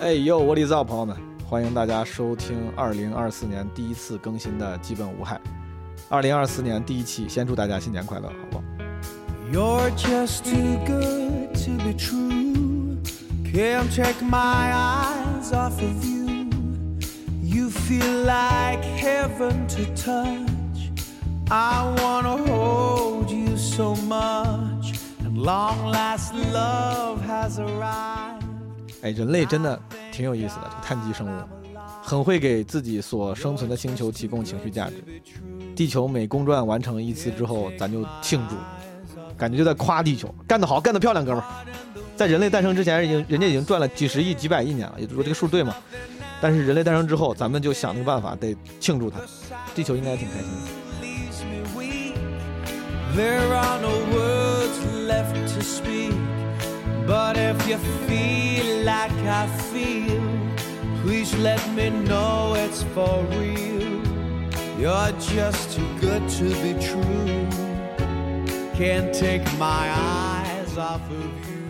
哎呦，我的造朋友们，欢迎大家收听二零二四年第一次更新的基本无害。二零二四年第一期，先祝大家新年快乐，好不好？You're just too good to be true. Can't take my eyes off of you. You feel like heaven to touch. I wanna hold you so much. And long last love has arrived. 哎，人类真的挺有意思的，这个碳基生物，很会给自己所生存的星球提供情绪价值。地球每公转完成一次之后，咱就庆祝，感觉就在夸地球干得好，干得漂亮，哥们儿。在人类诞生之前，已经人家已经转了几十亿、几百亿年了，也就是说这个数对吗？但是人类诞生之后，咱们就想那个办法得庆祝它，地球应该挺开心的。But if you feel like I feel, please let me know it's for real. You're just too good to be true. Can't take my eyes off of you.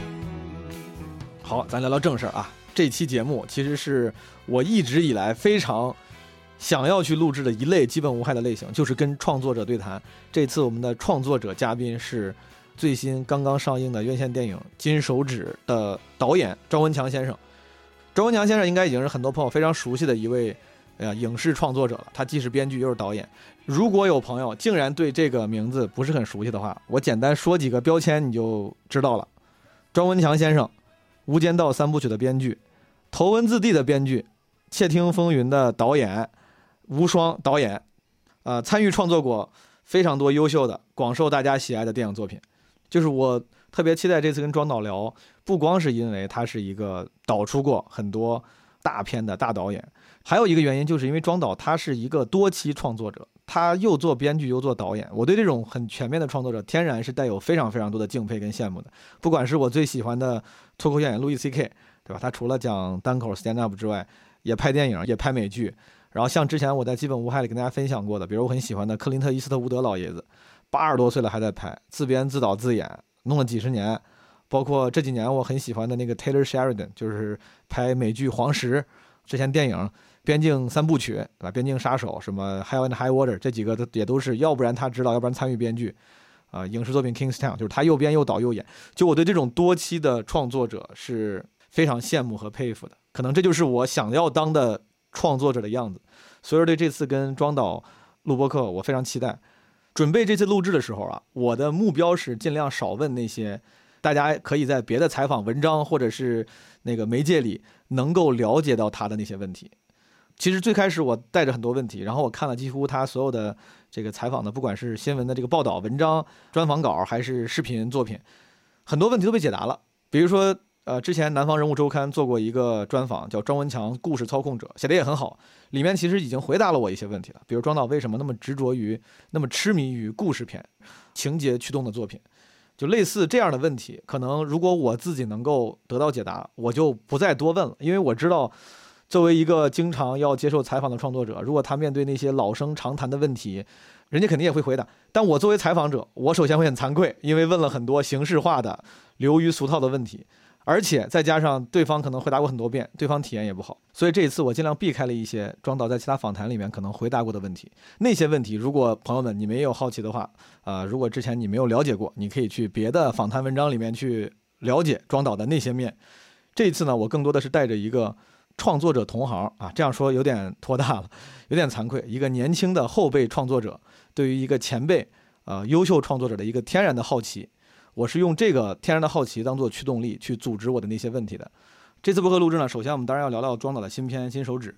好，咱聊聊正事儿啊。这期节目其实是我一直以来非常想要去录制的一类基本无害的类型，就是跟创作者对谈。这次我们的创作者嘉宾是。最新刚刚上映的院线电影《金手指》的导演赵文强先生，赵文强先生应该已经是很多朋友非常熟悉的一位，呃，影视创作者了。他既是编剧又是导演。如果有朋友竟然对这个名字不是很熟悉的话，我简单说几个标签你就知道了。赵文强先生，《无间道》三部曲的编剧，《头文字 D》的编剧，《窃听风云》的导演，无双导演，呃，参与创作过非常多优秀的、广受大家喜爱的电影作品。就是我特别期待这次跟庄导聊，不光是因为他是一个导出过很多大片的大导演，还有一个原因就是因为庄导他是一个多期创作者，他又做编剧又做导演。我对这种很全面的创作者，天然是带有非常非常多的敬佩跟羡慕的。不管是我最喜欢的脱口秀演员路易 C.K，对吧？他除了讲单口 stand up 之外，也拍电影，也拍美剧。然后像之前我在基本无害里跟大家分享过的，比如我很喜欢的克林特·伊斯特伍德老爷子。八十多岁了还在拍，自编自导自演，弄了几十年。包括这几年我很喜欢的那个 Taylor Sheridan，就是拍美剧《黄石》，之前电影《边境三部曲》对吧？《边境杀手》什么《Hell and High Water》这几个也都是，要不然他指导，要不然参与编剧。啊，影视作品《Kingstown》就是他又编又导又演。就我对这种多期的创作者是非常羡慕和佩服的。可能这就是我想要当的创作者的样子。所以说，对这次跟庄导录播课，我非常期待。准备这次录制的时候啊，我的目标是尽量少问那些大家可以在别的采访文章或者是那个媒介里能够了解到他的那些问题。其实最开始我带着很多问题，然后我看了几乎他所有的这个采访的，不管是新闻的这个报道、文章、专访稿还是视频作品，很多问题都被解答了。比如说。呃，之前南方人物周刊做过一个专访，叫庄文强故事操控者，写的也很好。里面其实已经回答了我一些问题了，比如庄导为什么那么执着于、那么痴迷于故事片、情节驱动的作品，就类似这样的问题。可能如果我自己能够得到解答，我就不再多问了，因为我知道，作为一个经常要接受采访的创作者，如果他面对那些老生常谈的问题，人家肯定也会回答。但我作为采访者，我首先会很惭愧，因为问了很多形式化的、流于俗套的问题。而且再加上对方可能回答过很多遍，对方体验也不好，所以这一次我尽量避开了一些庄导在其他访谈里面可能回答过的问题。那些问题，如果朋友们你们也有好奇的话，呃，如果之前你没有了解过，你可以去别的访谈文章里面去了解庄导的那些面。这一次呢，我更多的是带着一个创作者同行啊，这样说有点拖大了，有点惭愧。一个年轻的后辈创作者对于一个前辈，呃，优秀创作者的一个天然的好奇。我是用这个天然的好奇当做驱动力去组织我的那些问题的。这次播客录制呢，首先我们当然要聊聊庄导的新片《金手指》，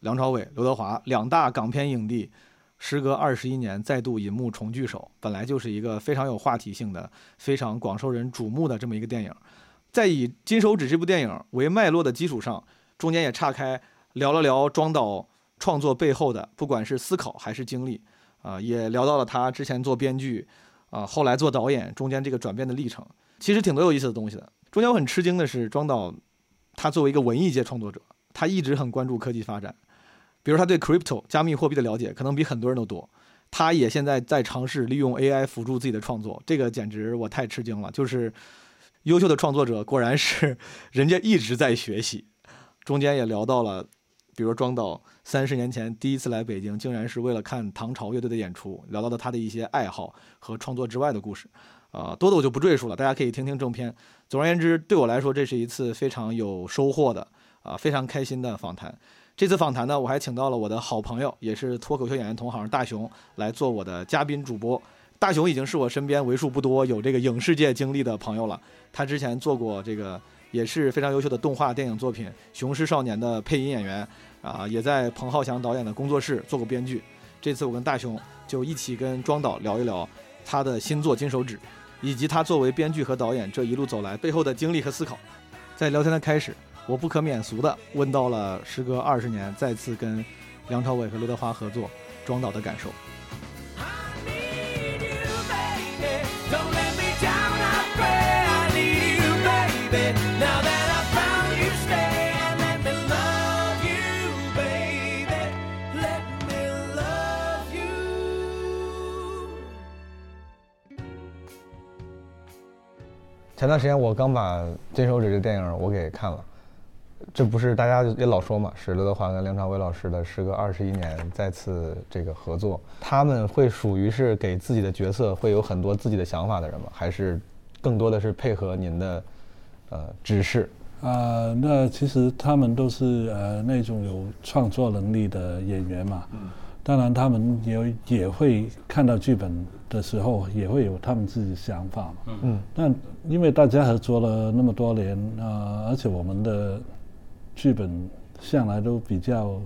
梁朝伟、刘德华两大港片影帝，时隔二十一年再度银幕重聚首，本来就是一个非常有话题性的、非常广受人瞩目的这么一个电影。在以《金手指》这部电影为脉络的基础上，中间也岔开聊了聊庄导创作背后的，不管是思考还是经历，啊，也聊到了他之前做编剧。啊，后来做导演，中间这个转变的历程，其实挺多有意思的东西的。中间我很吃惊的是，庄导，他作为一个文艺界创作者，他一直很关注科技发展，比如他对 crypto 加密货币的了解，可能比很多人都多。他也现在在尝试利用 AI 辅助自己的创作，这个简直我太吃惊了。就是优秀的创作者，果然是 人家一直在学习。中间也聊到了，比如庄导三十年前第一次来北京，竟然是为了看唐朝乐队的演出，聊到了他的一些爱好和创作之外的故事。啊，多的我就不赘述了，大家可以听听正片。总而言之，对我来说，这是一次非常有收获的啊，非常开心的访谈。这次访谈呢，我还请到了我的好朋友，也是脱口秀演员同行大熊来做我的嘉宾主播。大熊已经是我身边为数不多有这个影视界经历的朋友了。他之前做过这个也是非常优秀的动画电影作品《雄狮少年》的配音演员啊，也在彭浩翔导演的工作室做过编剧。这次我跟大雄就一起跟庄导聊一聊他的新作《金手指》。以及他作为编剧和导演这一路走来背后的经历和思考，在聊天的开始，我不可免俗的问到了时隔二十年再次跟梁朝伟和刘德华合作庄导的感受。前段时间我刚把《金手指》这个电影我给看了，这不是大家也老说嘛，是刘德华跟梁朝伟老师的时隔二十一年再次这个合作，他们会属于是给自己的角色会有很多自己的想法的人吗？还是更多的是配合您的呃指示？啊，那其实他们都是呃那种有创作能力的演员嘛。嗯。当然，他们也也会看到剧本的时候，也会有他们自己的想法嘛。嗯嗯。但因为大家合作了那么多年啊，而且我们的剧本向来都比较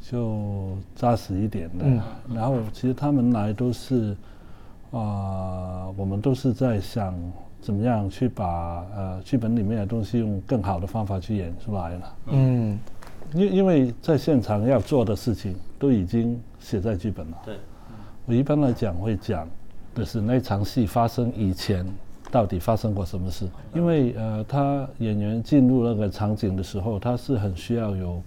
就扎实一点的。嗯。然后，其实他们来都是啊，我们都是在想怎么样去把呃剧本里面的东西用更好的方法去演出来了。嗯。因因为在现场要做的事情。都已经写在剧本了。对，我一般来讲会讲的是那场戏发生以前到底发生过什么事。因为呃，他演员进入那个场景的时候，他是很需要有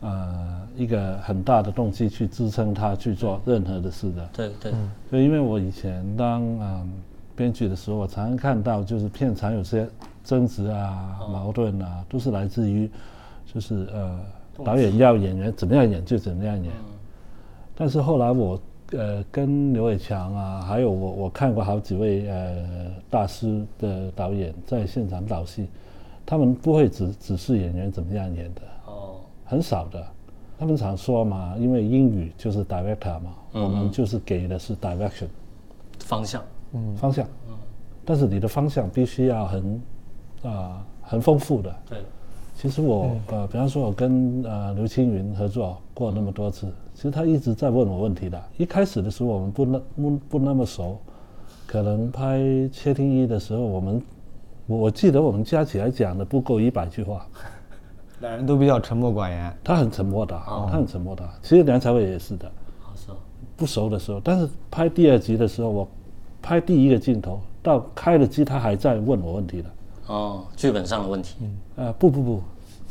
呃一个很大的动机去支撑他去做任何的事的。对对。所以因为我以前当嗯编剧的时候，我常常看到就是片场有些争执啊、矛盾啊，都是来自于就是呃导演要演员怎么样演就怎么样演。但是后来我呃跟刘伟强啊，还有我我看过好几位呃大师的导演在现场导戏，他们不会只只是演员怎么样演的哦，很少的。他们常说嘛，因为英语就是 director 嘛，我们就是给的是 direction 方向，嗯，方向，嗯，但是你的方向必须要很啊很丰富的。对，其实我呃，比方说我跟呃刘青云合作过那么多次。其实他一直在问我问题的。一开始的时候我们不那不不那么熟，可能拍《窃听一》的时候，我们我我记得我们加起来讲的不够一百句话。两人都比较沉默寡言。他很沉默的，他很沉默的。其实梁朝伟也是的。是。不熟的时候，但是拍第二集的时候，我拍第一个镜头到开了机，他还在问我问题的。哦，剧本上的问题。嗯。呃，不不不。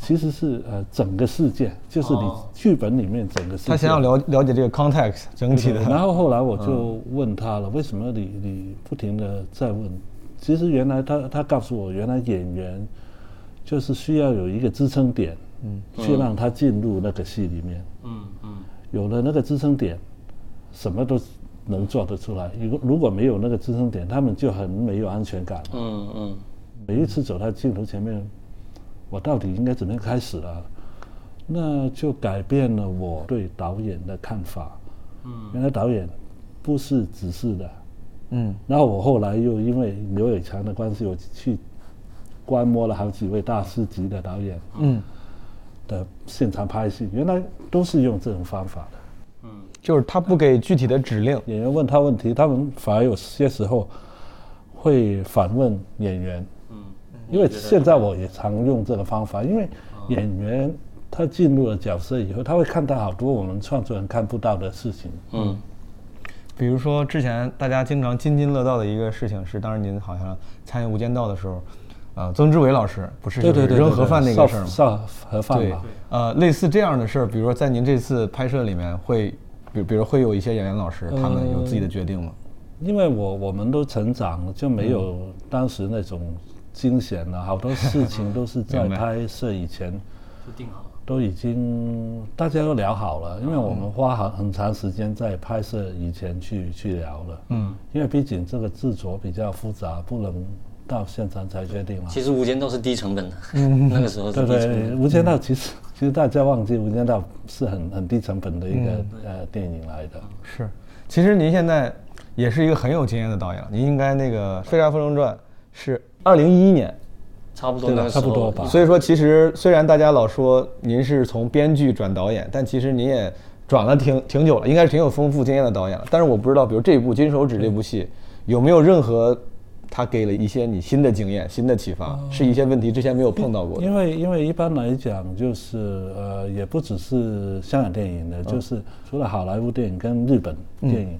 其实是呃整个事件，就是你剧本里面整个。他想要了了解这个 context 整体的。然后后来我就问他了，为什么你你不停的在问？其实原来他他告诉我，原来演员就是需要有一个支撑点，嗯，去让他进入那个戏里面，嗯嗯，有了那个支撑点，什么都能做得出来。如果如果没有那个支撑点，他们就很没有安全感。嗯嗯，每一次走到镜头前面。我到底应该怎么样开始啊？那就改变了我对导演的看法。嗯，原来导演不是指示的。嗯，然后我后来又因为刘伟强的关系，我去观摩了好几位大师级的导演。嗯，的现场拍戏，原来都是用这种方法的。嗯，就是他不给具体的指令，演员问他问题，他们反而有些时候会反问演员。因为现在我也常用这个方法，因为演员他进入了角色以后，他会看到好多我们创作人看不到的事情。嗯，比如说之前大家经常津津乐道的一个事情是，当时您好像参与《无间道》的时候，呃，曾志伟老师不是扔盒饭那个事儿吗？烧盒饭对，呃，类似这样的事儿，比如说在您这次拍摄里面会，比比如会有一些演员老师他们有自己的决定吗？因为我我们都成长了，就没有当时那种。惊险了，好多事情都是在 拍摄以前就定好了。都已经大家都聊好了，因为我们花很很长时间在拍摄以前去去聊了。嗯，因为毕竟这个制作比较复杂，不能到现场才决定嘛。其实《无间道》是低成本的，那个时候是对对，低成本。《无间道》其实其实大家忘记，《无间道》是很很低成本的一个呃电影来的。是，其实您现在也是一个很有经验的导演了，您应该那个《飞沙风中传》是二零一一年，差不多对吧？那时候，差不多吧。所以说其实虽然大家老说您是从编剧转导演，但其实您也转了挺挺久了，应该是挺有丰富经验的导演了。但是我不知道，比如这部《金手指》这部戏有没有任何他给了一些你新的经验、新的启发，是一些问题之前没有碰到过的。因为因为一般来讲，就是呃，也不只是香港电影的，嗯。就是除了好莱坞电影跟日本电影，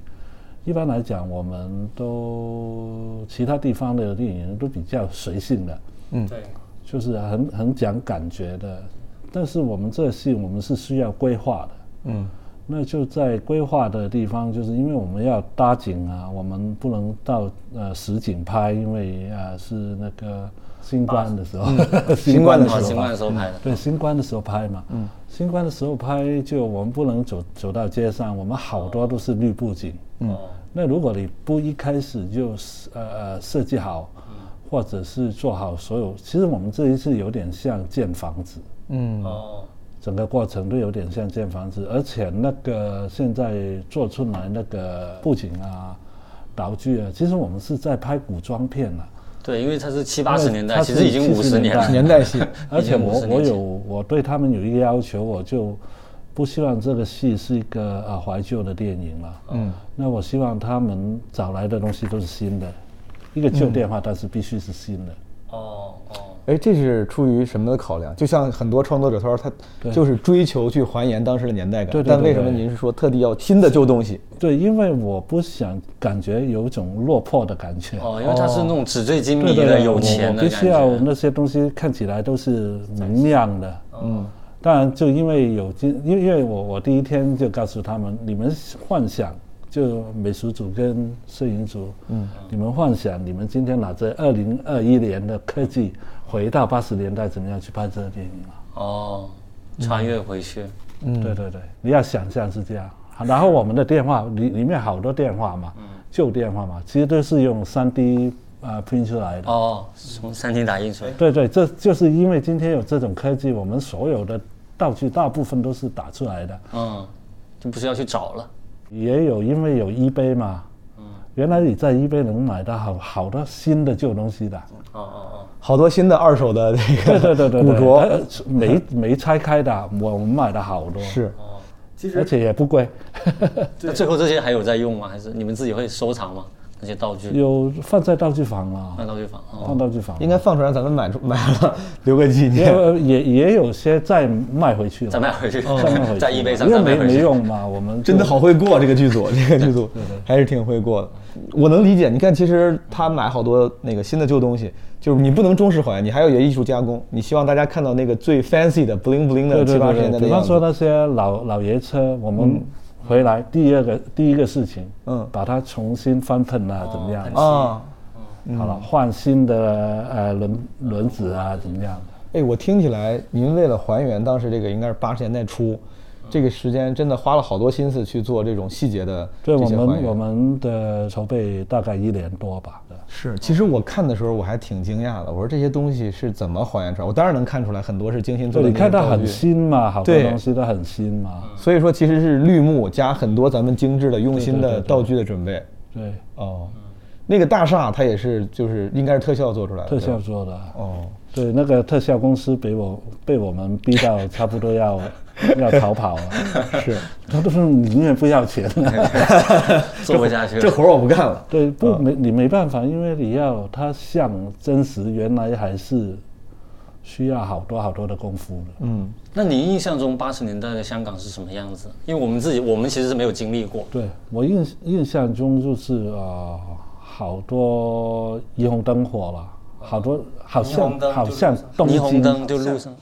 一般来讲，我们都其他地方的电影都比较随性的，嗯。对，就是很很讲感觉的。但是我们这戏我们是需要规划的，嗯，那就在规划的地方，就是因为我们要搭景啊，我们不能到呃实景拍，因为啊是那个新冠的时候，新冠的时候哦新冠的时候拍的。对，新冠的时候拍嘛，嗯，新冠的时候拍就我们不能走走到街上，我们好多都是绿布景，哦，那如果你不一开始就是呃呃设计好，或者是做好所有，其实我们这一次有点像建房子，嗯。哦，整个过程都有点像建房子，而且那个现在做出来那个布景啊、道具啊，其实我们是在拍古装片了、对，因为它是七八十年代，其实已经五70十年了。年代戏，而且已经50我我有我对他们有一个要求，我就不希望这个戏是一个呃怀旧的电影了。嗯，那我希望他们找来的东西都是新的，一个旧电话，但是必须是新的。哦哦，哎，这是出于什么的考量？就像很多创作者他说他就是追求去还原当时的年代感，对对对但为什么您是说特地要新的旧东西？对，因为我不想感觉有一种落魄的感觉。哦，因为它是那种纸醉金迷的、有钱的感我必须要。那些东西看起来都是明亮的。嗯，当然就因为有今，因为因为我我第一天就告诉他们，你们幻想就美术组跟摄影组，嗯，你们幻想你们今天拿着二零二一年的科技回到八十年代，怎么样去拍这个电影啊？哦，穿越回去。嗯，对对对，你要想象是这样。然后我们的电话里里面好多电话嘛，旧电话嘛，其实都是用三 D 啊 print 出来的。哦，从三 D 打印出来。对对，这就是因为今天有这种科技，我们所有的道具大部分都是打出来的，嗯，就不是要去找了。也有因为有 eBay 嘛，原来你在 eBay 能买到好好多新的旧东西的，哦哦哦，好多新的二手的 这个对对对对，古着呃没没拆开的，我我们买的好多，是，其实而且也不贵，那最后这些还有在用吗？还是你们自己会收藏吗？那些道具？有放在道具房了，放道具房。哦，放道具房，应该放出来，咱们买出 买了留个纪也念。有也也有些再卖回去了，再卖回去，再卖回去，在 eBay 上因为没没再卖回去。用嘛，我们真的好会过这个剧组，这个剧组还是挺会过的。我能理解，你看，其实他买好多那个新的旧东西，就是你不能忠实还原，你还要有艺术加工。你希望大家看到那个最 fancy 的 bling bling 的对对七八十对对，比方年代的样子。说那些老老爷车，我们回来第二个第一个事情，嗯把它重新翻喷啊，怎么样？啊，好了，换新的呃轮轮子啊，怎么样？哎，我听起来您为了还原当时这个应该是八十年代初，这个时间真的花了好多心思去做这种细节的对我这些还原。们我们的筹备大概一年多吧。是，其实我看的时候我还挺惊讶的，我说这些东西是怎么还原出来？我当然能看出来很多是精心做对，的你看它很新嘛，好多东西都很新嘛。所以说其实是绿幕加很多咱们精致的、用心的道具的准备。对，哦，那个大厦它也是，就是应该是特效做出来的。特效做的。哦，对，那个特效公司被我被我们逼到差不多要要逃跑了，是，他都是宁愿 不要钱。做不下去了。这活儿我不干了。对，不没你没办法，因为你要他像真实，原来还是需要好多好多的功夫的。嗯，那你印象中八十年代的香港是什么样子？因为我们自己，我们其实是没有经历过。对我印印象中就是啊、好多霓虹灯火了，好多好像好像东霓虹京，灯就路上，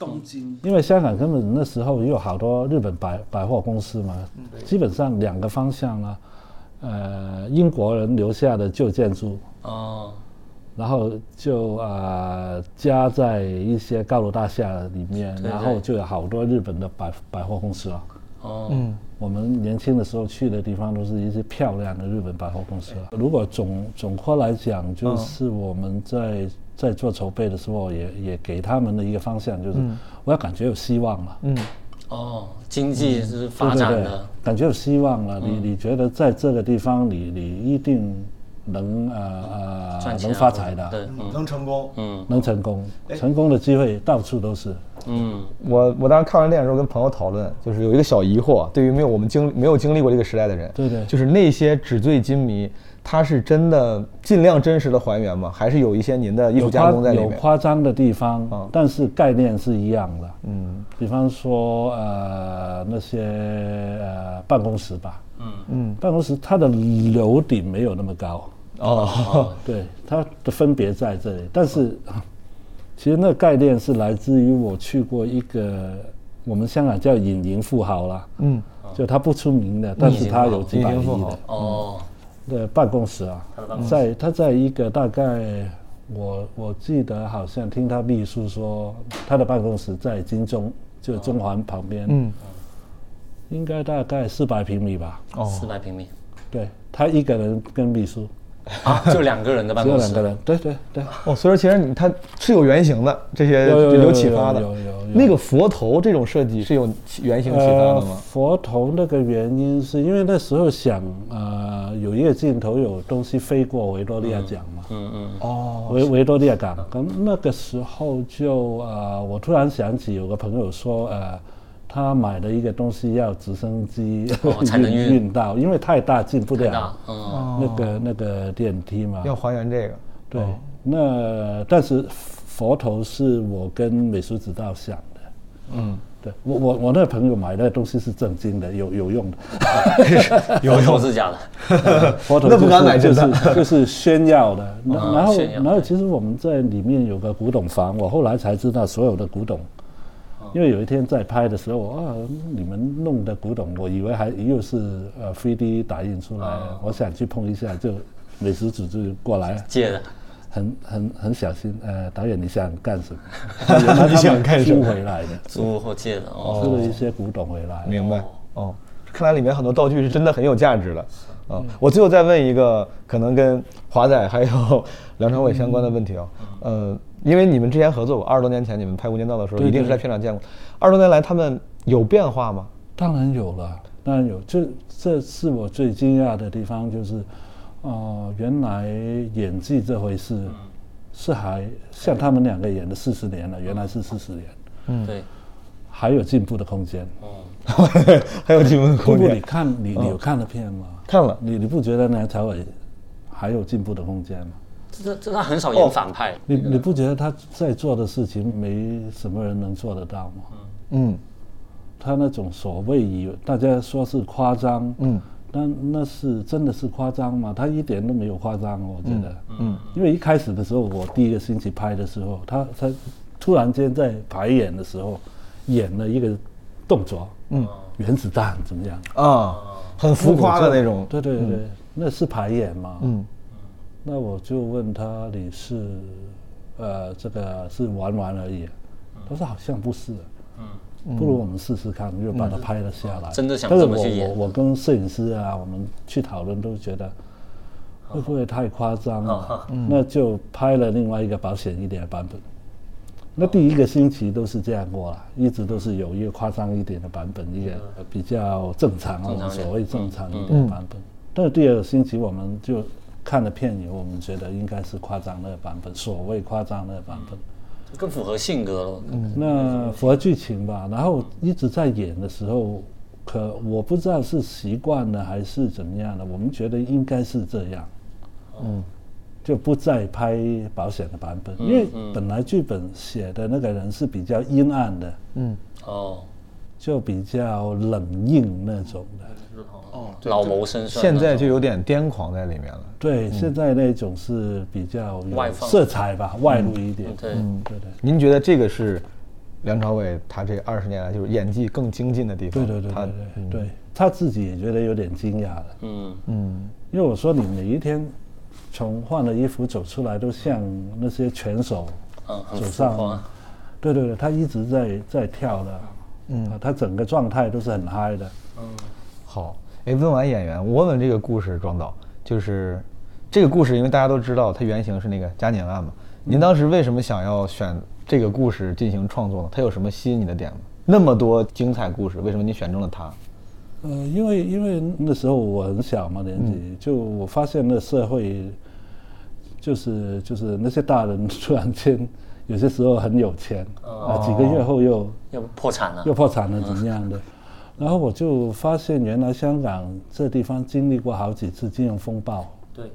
因为香港根本那时候也有好多日本百百货公司嘛，基本上两个方向呢，呃，英国人留下的旧建筑，哦，然后就呃加在一些高楼大厦里面，对然后就有好多日本的百百货公司啊。哦，嗯我们年轻的时候去的地方都是一些漂亮的日本百货公司啊。如果总总括来讲，就是我们在在做筹备的时候也，也给他们的一个方向，就是我要感觉有希望了。嗯。哦，经济是对发对对展的，感觉有希望了。你你觉得在这个地方你，你一定能呃呃能发财的，对，嗯。能成功。嗯。能成功，成功的机会到处都是。嗯，我我当时看完电影的时候跟朋友讨论，就是有一个小疑惑，对于没有我们经没有经历过这个时代的人，对对。就是那些纸醉金迷，他是真的尽量真实的还原吗？还是有一些您的艺术加有夸有工在里面？夸张的地方，嗯但是概念是一样的。嗯。比方说呃那些呃办公室吧，嗯。嗯办公室它的楼顶没有那么高，哦。对，它的分别在这里。但是其实那个概念是来自于我去过一个我们香港叫隐形富豪啦，嗯。就他不出名的，但是他有几百亿的。哦，的办公室啊，在他在一个大概我我记得好像听他秘书说，他的办公室在金钟，就中环旁边，嗯。应该大概四百平米吧。哦。四百平米。对他一个人跟秘书，啊，就两个人的办公室只有两个，人。对对对，哦，所以说其实你它是有原型的，这些有有有启发的有有有有。那个佛头这种设计是有原型启发的吗？呃佛头那个原因是因为那时候想，呃，有一个镜头有东西飞过维多利亚港嘛，嗯嗯，哦，维维多利亚港。咁那个时候就呃，我突然想起有个朋友说，呃，他买了一个东西要直升机哦 才能运运到，因为太大进不太大了，嗯，那个那个电梯嘛。要还原这个。对，那但是佛头是我跟美术指导想的。嗯，对我我我那朋友买的东西是正经的，有有用的。有用是假的，佛头那不敢买就是就是炫耀的。然后然后其实我们在里面有个古董房，我后来才知道所有的古董。因为有一天在拍的时候啊，你们弄的古董，我以为还又是呃 3D 打印出来，我想去碰一下，就美食组就过来，借的，很很很小心。呃，导演你想干什么？你想们干什么？租回来的，租或借的哦，租了一些古董回来。明白哦，看来里面很多道具是真的很有价值的。啊，我最后再问一个可能跟华仔还有 梁朝伟相关的问题啊，呃，因为你们之前合作过，二十多年前你们拍《无间道》的时候，一定是在片场见过。二十多年来，他们有变化吗？当然有了，当然有。这这是我最惊讶的地方，就是，哦、原来演技这回事，是还像他们两个演的四十年了，原来是四十年，嗯对，还有进步的空间。嗯 还有进步的不过你。看，你你有看了片吗？看了，你你不觉得梁朝伟还有进步的空间吗？这这他很少演反派，你你不觉得他在做的事情没什么人能做得到吗？嗯他那种所谓以大家说是夸张，嗯，那那是真的是夸张吗？他一点都没有夸张，我觉得，嗯，因为一开始的时候，我第一个星期拍的时候，他他突然间在排演的时候演了一个动作，嗯，原子弹怎么样？啊，很浮夸的那种。对对对，那是排演吗？嗯那我就问他，你是呃这个是玩玩而已？他说好像不是。嗯，不如我们试试看，就把它拍了下来。真的想但是我这么去演我我跟摄影师啊，我们去讨论都觉得会不会太夸张了？那就拍了另外一个保险一点的版本。那第一个星期都是这样过了，一直都是有一个夸张一点的版本，一个呃比较正常啊，我们所谓正常一点的版本。但是第二个星期我们就看了片以后，我们觉得应该是夸张那个版本，所谓夸张那个版本。更符合性格了。那符合剧情吧。然后一直在演的时候，可我不知道是习惯了还是怎么样的，我们觉得应该是这样。嗯，就不再拍保险的版本，因为本来剧本写的那个人是比较阴暗的，嗯，哦，就比较冷硬那种的。哦老谋深算。现在就有点癫狂在里面了。对，现在那种是比较外放色彩吧，外露一点。对，对对。您觉得这个是梁朝伟他这二十年来就是演技更精进的地方？对对对他对对对，他自己也觉得有点惊讶了。嗯，嗯因为我说你每一天从换了衣服走出来，都像那些拳手嗯，走上。对对对，他一直在在跳的，嗯，他整个状态都是很嗨的。嗯好，哎，问完演员，我问这个故事，庄导就是这个故事，因为大家都知道它原型是那个嘉年案嘛。您当时为什么想要选这个故事进行创作呢？它有什么吸引你的点吗？那么多精彩故事，为什么你选中了它？呃，因为因为那时候我很小嘛，年纪、就我发现那社会，就是就是那些大人突然间有些时候很有钱，啊、几个月后又又破产了。又。破产了怎么样的，然后我就发现原来香港这地方经历过好几次金融风暴，对，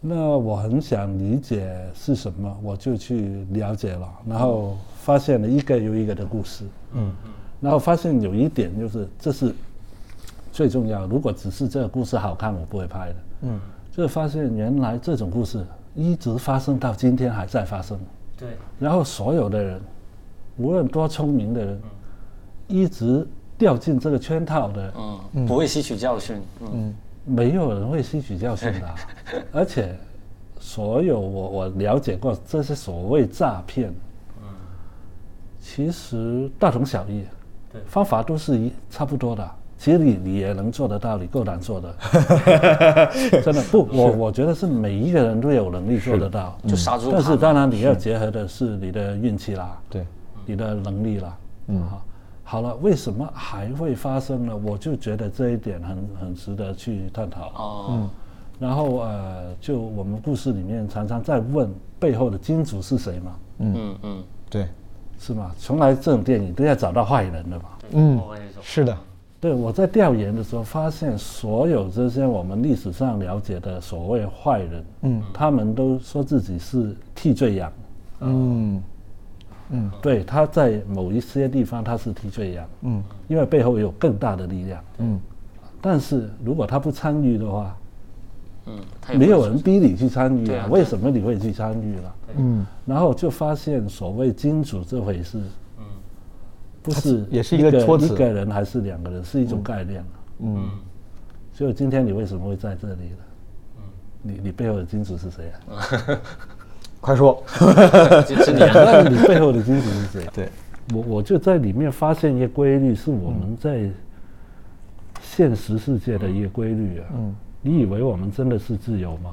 那我很想理解是什么，我就去了解了，然后发现了一个又一个的故事，嗯，然后发现有一点就是这是最重要，如果只是这个故事好看，我不会拍的，嗯，就是发现原来这种故事一直发生到今天还在发生，对，然后所有的人，无论多聪明的人，一直掉进这个圈套的，嗯，不会吸取教训。嗯，没有人会吸取教训的。啊、而且所有我我了解过这些所谓诈骗，嗯。其实大同小异，对。方法都是一差不多的。其实你你也能做得到，你够难做的，真的不，我我觉得是每一个人都有能力做得到，就杀猪盘但是当然你要结合的是你的运气啦，对，你的能力啦。嗯，好，好了，为什么还会发生呢？我就觉得这一点很很值得去探讨。哦，然后呃，就我们故事里面常常在问背后的金主是谁嘛，嗯。嗯，对，是吗？从来这种电影都要找到坏人的嘛。嗯。我跟你说，是的，对，我在调研的时候发现，所有这些我们历史上了解的所谓坏人，嗯，他们都说自己是替罪羊。嗯。嗯。对，他在某一些地方他是替罪羊，嗯，因为背后有更大的力量，嗯，但是如果他不参与的话，嗯，没有人逼你去参与啊，为什么你会去参与了？嗯，然后就发现所谓金主这回事，嗯，不是也是一个托词一个人还是两个人，是一种概念嗯，所以今天你为什么会在这里呢？你你背后的金主是谁啊？快说，就是你啊。那你背后的金主是谁？对，我我就在里面发现一个规律，是我们在现实世界的一个规律啊。嗯，你以为我们真的是自由吗？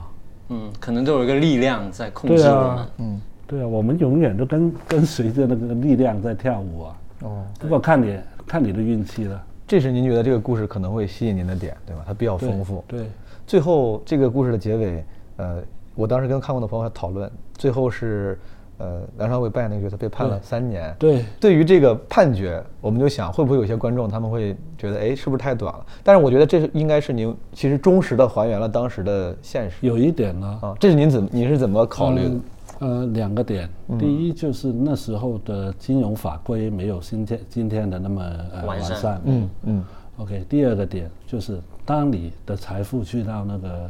嗯，可能都有一个力量在控制我对啊们。嗯，对啊，我们永远都跟跟随着那个力量在跳舞啊。哦，不过看你看你的运气了，这是您觉得这个故事可能会吸引您的点，对吧？它比较丰富。对，最后这个故事的结尾，呃，我当时跟看过的朋友还讨论，最后是，呃，梁朝伟扮演那个角色被判了三年。对对于这个判决，我们就想，会不会有些观众他们会觉得，哎，是不是太短了？但是我觉得这是应该是您其实忠实的还原了当时的现实有一点呢，啊。这是您怎么您是怎么考虑的？嗯呃，两个点，第一就是那时候的金融法规没有今天今天的那么呃完善。嗯嗯。OK，第二个点就是当你的财富去到那个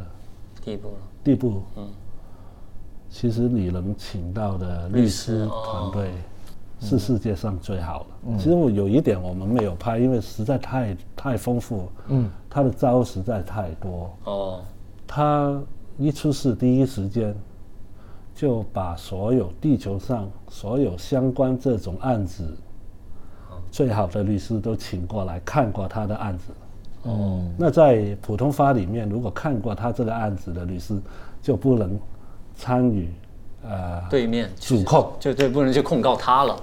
地步了。地步，嗯，其实你能请到的律师团队是世界上最好的。其实我有一点我们没有拍，因为实在太太丰富，嗯，他的招实在太多，哦，他一出事第一时间就把所有地球上所有相关这种案子最好的律师都请过来看过他的案子。哦，那在普通法里面，如果看过他这个案子的律师，就不能参与呃对面主控。就对，不能去控告他了。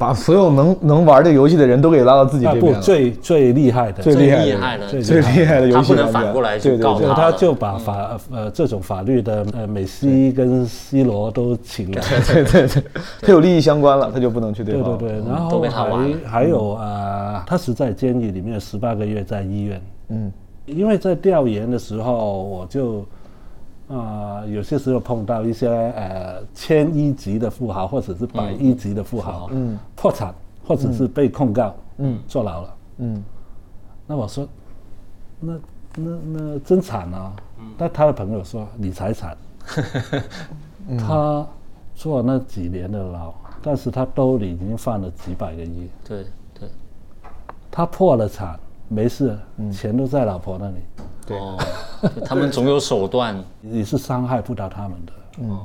把所有能 能玩这游戏的人都给拉到自己这边最最厉害的，最最厉害的厉害的，最最厉害的游他不能戏玩家反过来对对对去告他了。就他就把法呃这种法律的呃美西跟 C 罗都请来。对对对，他有利益相关了，他就不能去对方。对对对，然后还还有呃，他是在监狱里面十八个月在医院，嗯。因为在调研的时候，我就啊、有些时候碰到一些呃千亿级的富豪或者是百亿级的富豪，嗯，破产或者是被控告，嗯，坐牢了，嗯。那我说，那那那真惨啊！那他的朋友说你才惨，他坐那几年的牢，但是他兜里已经放了几百个亿，对对，他破了产，没事，钱都在老婆那里，对哦，他们总有手段。你是伤害不到他们的。嗯，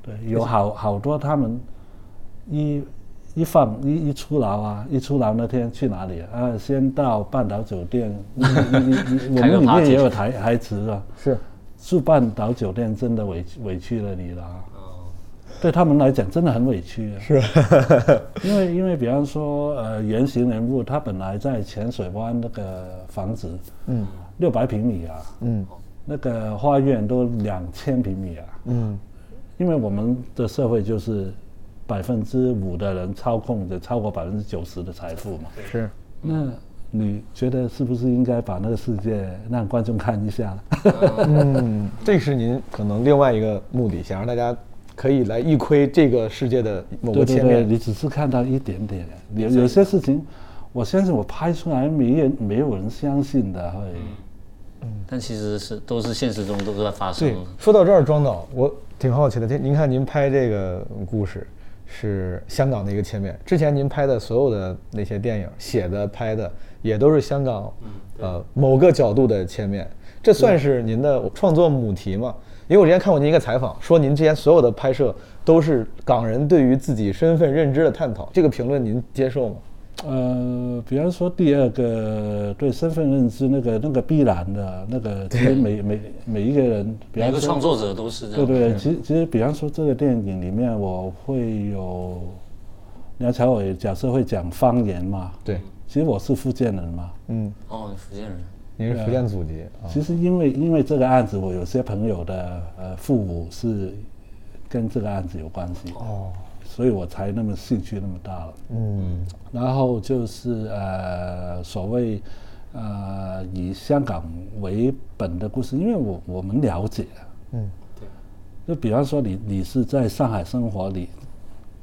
对，有好好多他们一一放一一出牢啊，一出牢那天去哪里啊？啊先到半岛酒店，你你你你，我们里面也有台台词啊。是住半岛酒店真的委委屈了你了啊。对他们来讲真的很委屈啊。是，因为因为比方说呃原型人物他本来在浅水湾那个房子，嗯，六百平米啊，嗯那个花园都两千平米啊，嗯因为我们的社会就是百分之五的人操控着超过百分之九十的财富嘛。是，那你觉得是不是应该把那个世界让观众看一下？嗯，这是您可能另外一个目的，想让大家可以来一窥这个世界的某个对对对，切面。你只是看到一点点，有有些事情，我相信我拍出来没人没有人相信的，会。但其实是都是现实中都是在发生对。，说到这儿，庄导，我挺好奇的。您您看，您拍这个故事是香港的一个切面，之前您拍的所有的那些电影写的、拍的，也都是香港呃某个角度的切面。这算是您的创作母题吗？因为我之前看过您一个采访，说您之前所有的拍摄都是港人对于自己身份认知的探讨，这个评论您接受吗？呃，比方说第二个对身份认知那个那个必然的那个，其实每每每一个人，比方说每个创作者都是这样。对对对，其实其实比方说这个电影里面我会有梁朝伟假设会讲方言嘛，对，其实我是福建人嘛，嗯，哦，福建人。您是福建祖籍啊，其实因为因为这个案子，我有些朋友的呃父母是跟这个案子有关系，哦，所以我才那么兴趣那么大了。嗯然后就是呃所谓呃以香港为本的故事，因为我我们了解，嗯，对就比方说你你是在上海生活，你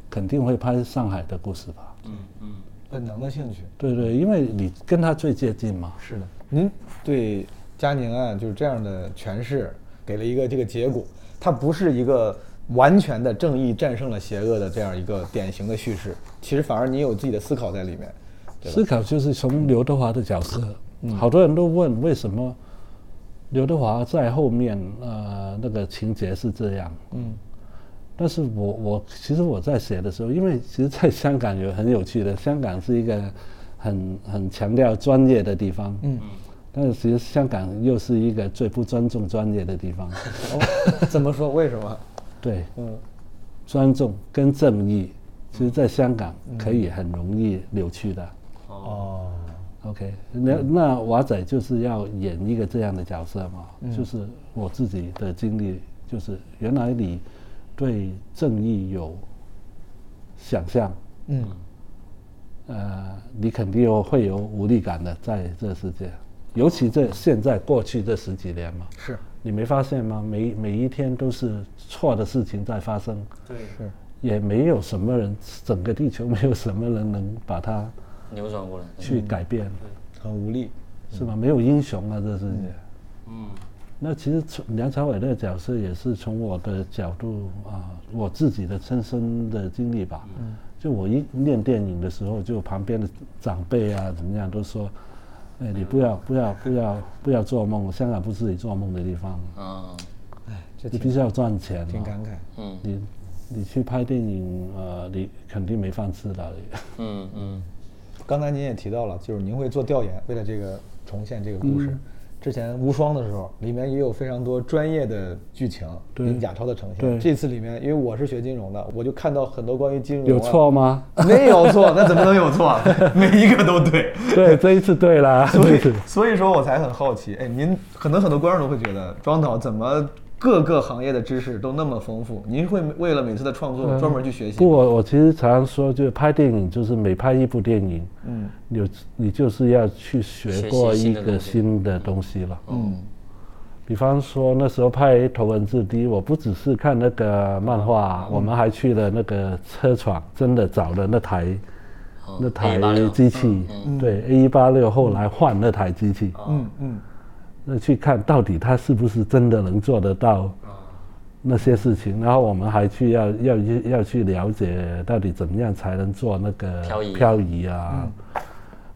肯定会拍上海的故事吧？嗯嗯。本能的兴趣。对对，因为你跟他最接近嘛。是的，您对嘉宁案就是这样的诠释，给了一个这个结果，它不是一个完全的正义战胜了邪恶的这样一个典型的叙事，其实反而你有自己的思考在里面。思考就是从刘德华的角色，好多人都问为什么刘德华在后面，呃，那个情节是这样，嗯，但是我我其实我在写的时候，因为其实在香港有很有趣的，香港是一个很很强调专业的地方，嗯，但是其实香港又是一个最不尊重专业的地方，哦，怎么说？为什么？对，嗯，尊重跟正义，其实在香港可以很容易扭曲的。哦，OK，那那华仔就是要演一个这样的角色嘛，嗯。就是我自己的经历，就是原来你对正义有想象，嗯，呃，你肯定有会有无力感的，在这世界，尤其这现在过去这十几年嘛，是你没发现吗？每每一天都是错的事情在发生，对，是，也没有什么人，整个地球没有什么人能把它扭转过来。去改变。很无力。是吧？没有英雄啊，这世界。嗯，那其实从梁朝伟那个角色也是从我的角度啊，我自己的亲身的经历吧。嗯。就我一念电影的时候，就旁边的长辈啊，怎么样都说，哎，你不要不要不要不要做梦，香港不是你做梦的地方，啊，哎，你必须要赚钱、啊。挺感慨。嗯你你去拍电影，呃，你肯定没饭吃的。嗯嗯，刚才您也提到了，就是您会做调研，为了这个重现这个故事。之前无双的时候，里面也有非常多专业的剧情，对林贾超的呈现。对这次里面，因为我是学金融的，我就看到很多关于金融、啊、有错吗？没有错，那怎么能有错？每一个都对。对，这一次对了。所以所以说我才很好奇，哎，您可能很多观众都会觉得庄导怎么各个行业的知识都那么丰富？您会为了每次的创作专门去学习吗？不，我我其实常常说，就是拍电影，就是每拍一部电影，嗯。有你就是要去学过一个新的东西了。嗯。比方说那时候拍《头文字 D》，我不只是看那个漫画，嗯。我们还去了那个车厂，真的找了那台、哦那台 A86 机器，对 A 一八六，后来换那台机器，嗯嗯那去看到底他是不是真的能做得到那些事情，然后我们还去要要要去了解到底怎么样才能做那个漂移漂移啊，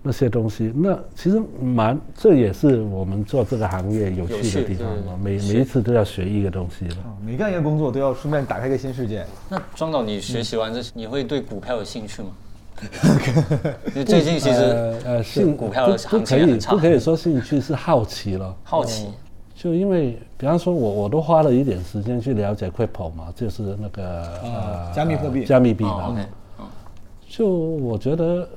那些东西，那其实蛮，这也是我们做这个行业有趣的地方嘛。每每一次都要学一个东西了。每干一个工作都要顺便打开一个新世界。那庄导，你学习完这，你会对股票有兴趣吗？因为最近其实呃呃，兴股票的不不可以行情很差。不可以说兴趣是好奇了。好奇，就因为，比方说我我都花了一点时间去了解 crypto 嘛，就是那个呃加密货币。呃加密币哦嘛。，OK，就我觉得，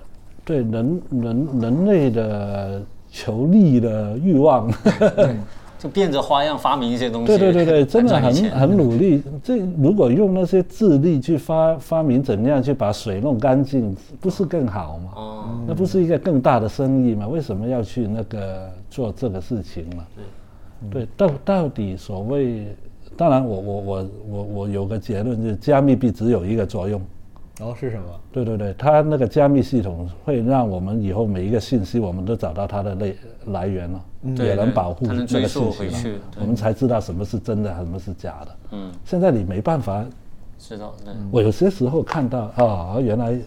对人人人类的求利的欲望，就变着花样发明一些东西，对对对对，真的很很努力。这如果用那些智力去发发明怎样去把水弄干净，不是更好吗？哦，那不是一个更大的生意吗？为什么要去那个做这个事情呢？对，到到底所谓，当然我我我我我有个结论，就是加密币只有一个作用。然后是什么？对对对，它那个加密系统会让我们以后每一个信息，我们都找到它的来来源了，对也能保护那它能追个溯回去信息了，对我们才知道什么是真的，什么是假的。嗯，现在你没办法，知道，我有些时候看到啊、原来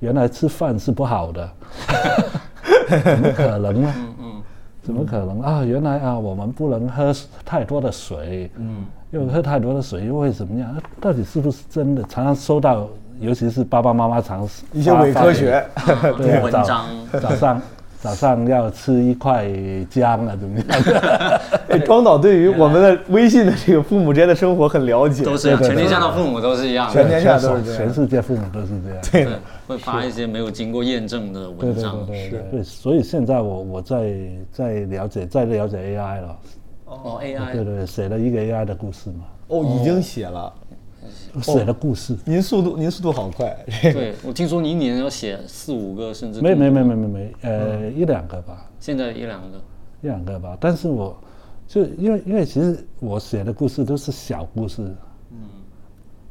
原来吃饭是不好的，怎么可能呢？嗯嗯，怎么可能啊？原来啊，我们不能喝太多的水，嗯，因为喝太多的水又会怎么样？啊到底是不是真的？常常收到，尤其是爸爸妈妈常一些伪科学。对文章早上早上要吃一块姜啊，怎么样？哎，庄导对于我们的微信的这个父母之间的生活很了解，都是全天下的父母都是一样的，全天下都是这样。全世界父母都是这样。对对，会发一些没有经过验证的对对文章，对对对对，所以现在我我在在了解在了解 AI 了，哦，AI，对对，写了一个 AI 的故事嘛，哦，已经写了。写的故事，您速度，您速度好快。对我听说您一年要写四五个，甚至没没没没没没，呃，一两个吧，现在一两个，一两个吧。但是我就因为因为其实我写的故事都是小故事，嗯，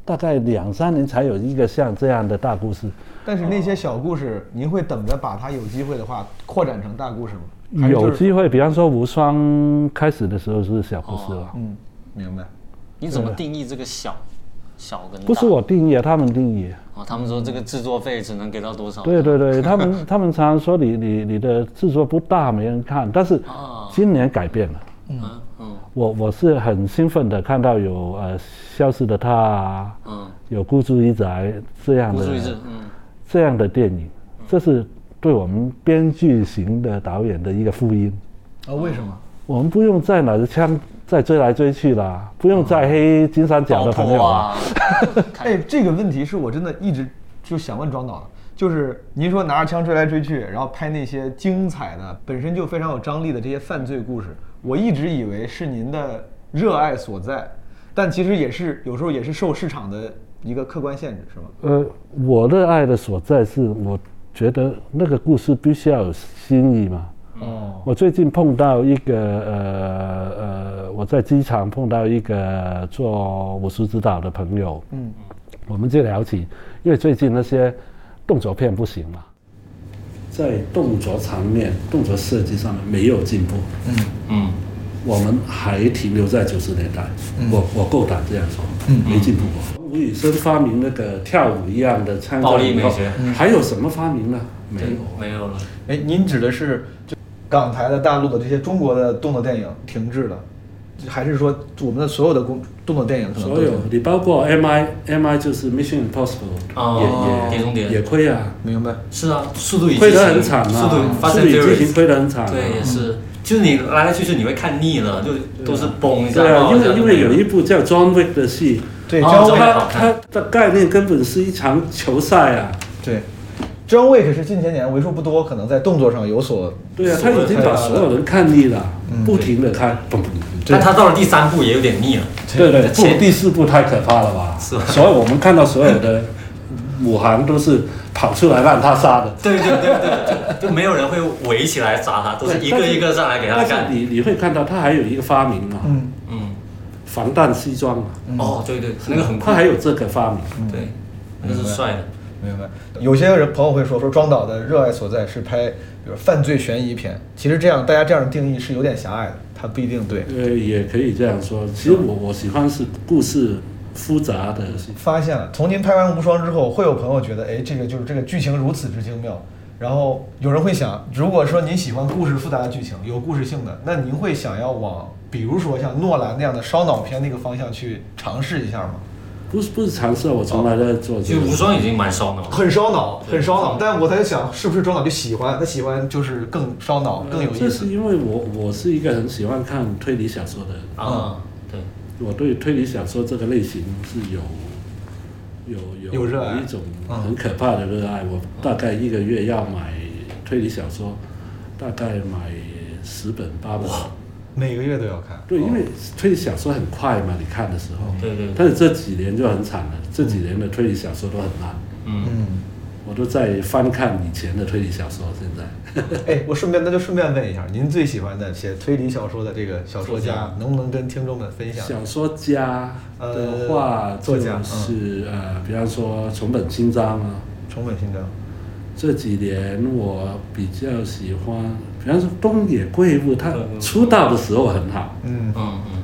大概两三年才有一个像这样的大故事。但是那些小故事，您会等着把它有机会的话扩展成大故事吗？就是有机会，比方说无双开始的时候是小故事了，嗯，明白。你怎么定义这个小小跟大？不是我定义，他们定义。哦，他们说这个制作费只能给到多少？对对对，他们 他们常常说你你你的制作不大，没人看，但是啊今年改变了。嗯嗯我我是很兴奋的看到有呃消失的他啊，嗯，有孤注一掷这样的孤注一掷，嗯，这样的电影，这是对我们编剧型的导演的一个福音。啊，为什么？我们不用再拿着枪再追来追去啦，不用再黑金三角的朋友啊。啊，哎，这个问题是我真的一直就想问庄导的，就是您说拿着枪追来追去，然后拍那些精彩的、本身就非常有张力的这些犯罪故事，我一直以为是您的热爱所在，但其实也是有时候也是受市场的一个客观限制，是吗？呃，我热爱的所在是我觉得那个故事必须要有新意嘛。哦，我最近碰到一个呃呃，我在机场碰到一个做武术指导的朋友，嗯，我们就聊起，因为最近那些动作片不行嘛，在动作场面、动作设计上面没有进步，嗯。嗯，我们还停留在九十年代，我我够胆这样说，嗯。没进步过。吴宇森发明那个跳舞一样的参暴照以后力美学。还有什么发明呢？没有。没有了，哎，您指的是就港台的、大陆的这些中国的动作电影停滞了，还是说我们的所有的工动作电影可能都所有？你包括 M I M I 就是 Mission Impossible，哦也碟中谍也也亏啊，明白。是啊，速度与激亏，得很惨啊，速度发生速度与激情亏得很惨啊。对，也是，就是你来来去去你会看腻了，就都是崩一下，对啊，因为因为有一部叫 John Wick 的戏，对，哦张卫这个它好看它的概念根本是一场球赛啊。对，张卫可是近些年为数不多可能在动作上有所对啊，他已经把所有人看腻了，不停的看，嘣嘣。但他到了第三部也有点腻了，对对，前不第四部太可怕了吧？是吧所以我们看到所有的 武行都是跑出来让他杀的。对对对对，就就没有人会围起来砸他，都是一个一个上来给他干。你你会看到他还有一个发明嘛，嗯嗯，防弹西装嘛，哦，对对，那个很酷他，还有这个发明。对，那是帅的。明白。有些人朋友会说说庄导的热爱所在是拍比如犯罪悬疑片，其实这样大家这样的定义是有点狭隘的，它不一定对。呃，也可以这样说。其实我我喜欢是故事复杂的，发现了，从您拍完《无双》之后，会有朋友觉得，哎，这个就是这个剧情如此之精妙，然后有人会想，如果说您喜欢故事复杂的剧情，有故事性的，那您会想要往比如说像诺兰那样的烧脑片那个方向去尝试一下吗？不是不是尝试，我从来在做其实这个。无双已经蛮烧脑了。很烧脑，很烧脑。但我在想，是不是烧脑就喜欢？他喜欢就是更烧脑，更有意思。这是因为我我是一个很喜欢看推理小说的人，啊，对，我对推理小说这个类型是有有有有热爱一种嗯很可怕的热爱。我大概一个月要买推理小说，大概买十本八本。每个月都要看。对，因为推理小说很快嘛，你看的时候。对对对但是这几年就很惨了，这几年的推理小说都很烂，嗯，嗯，我都在翻看以前的推理小说。现在，哎，我顺便那就顺便问一下，您最喜欢的写推理小说的这个小说家，能不能跟听众们分享？小说家呃的话，作家是呃，比方说重本清张啊，重本新章。这几年我比较喜欢，比方说东野圭吾，他嗯出道的时候很好，嗯。嗯嗯，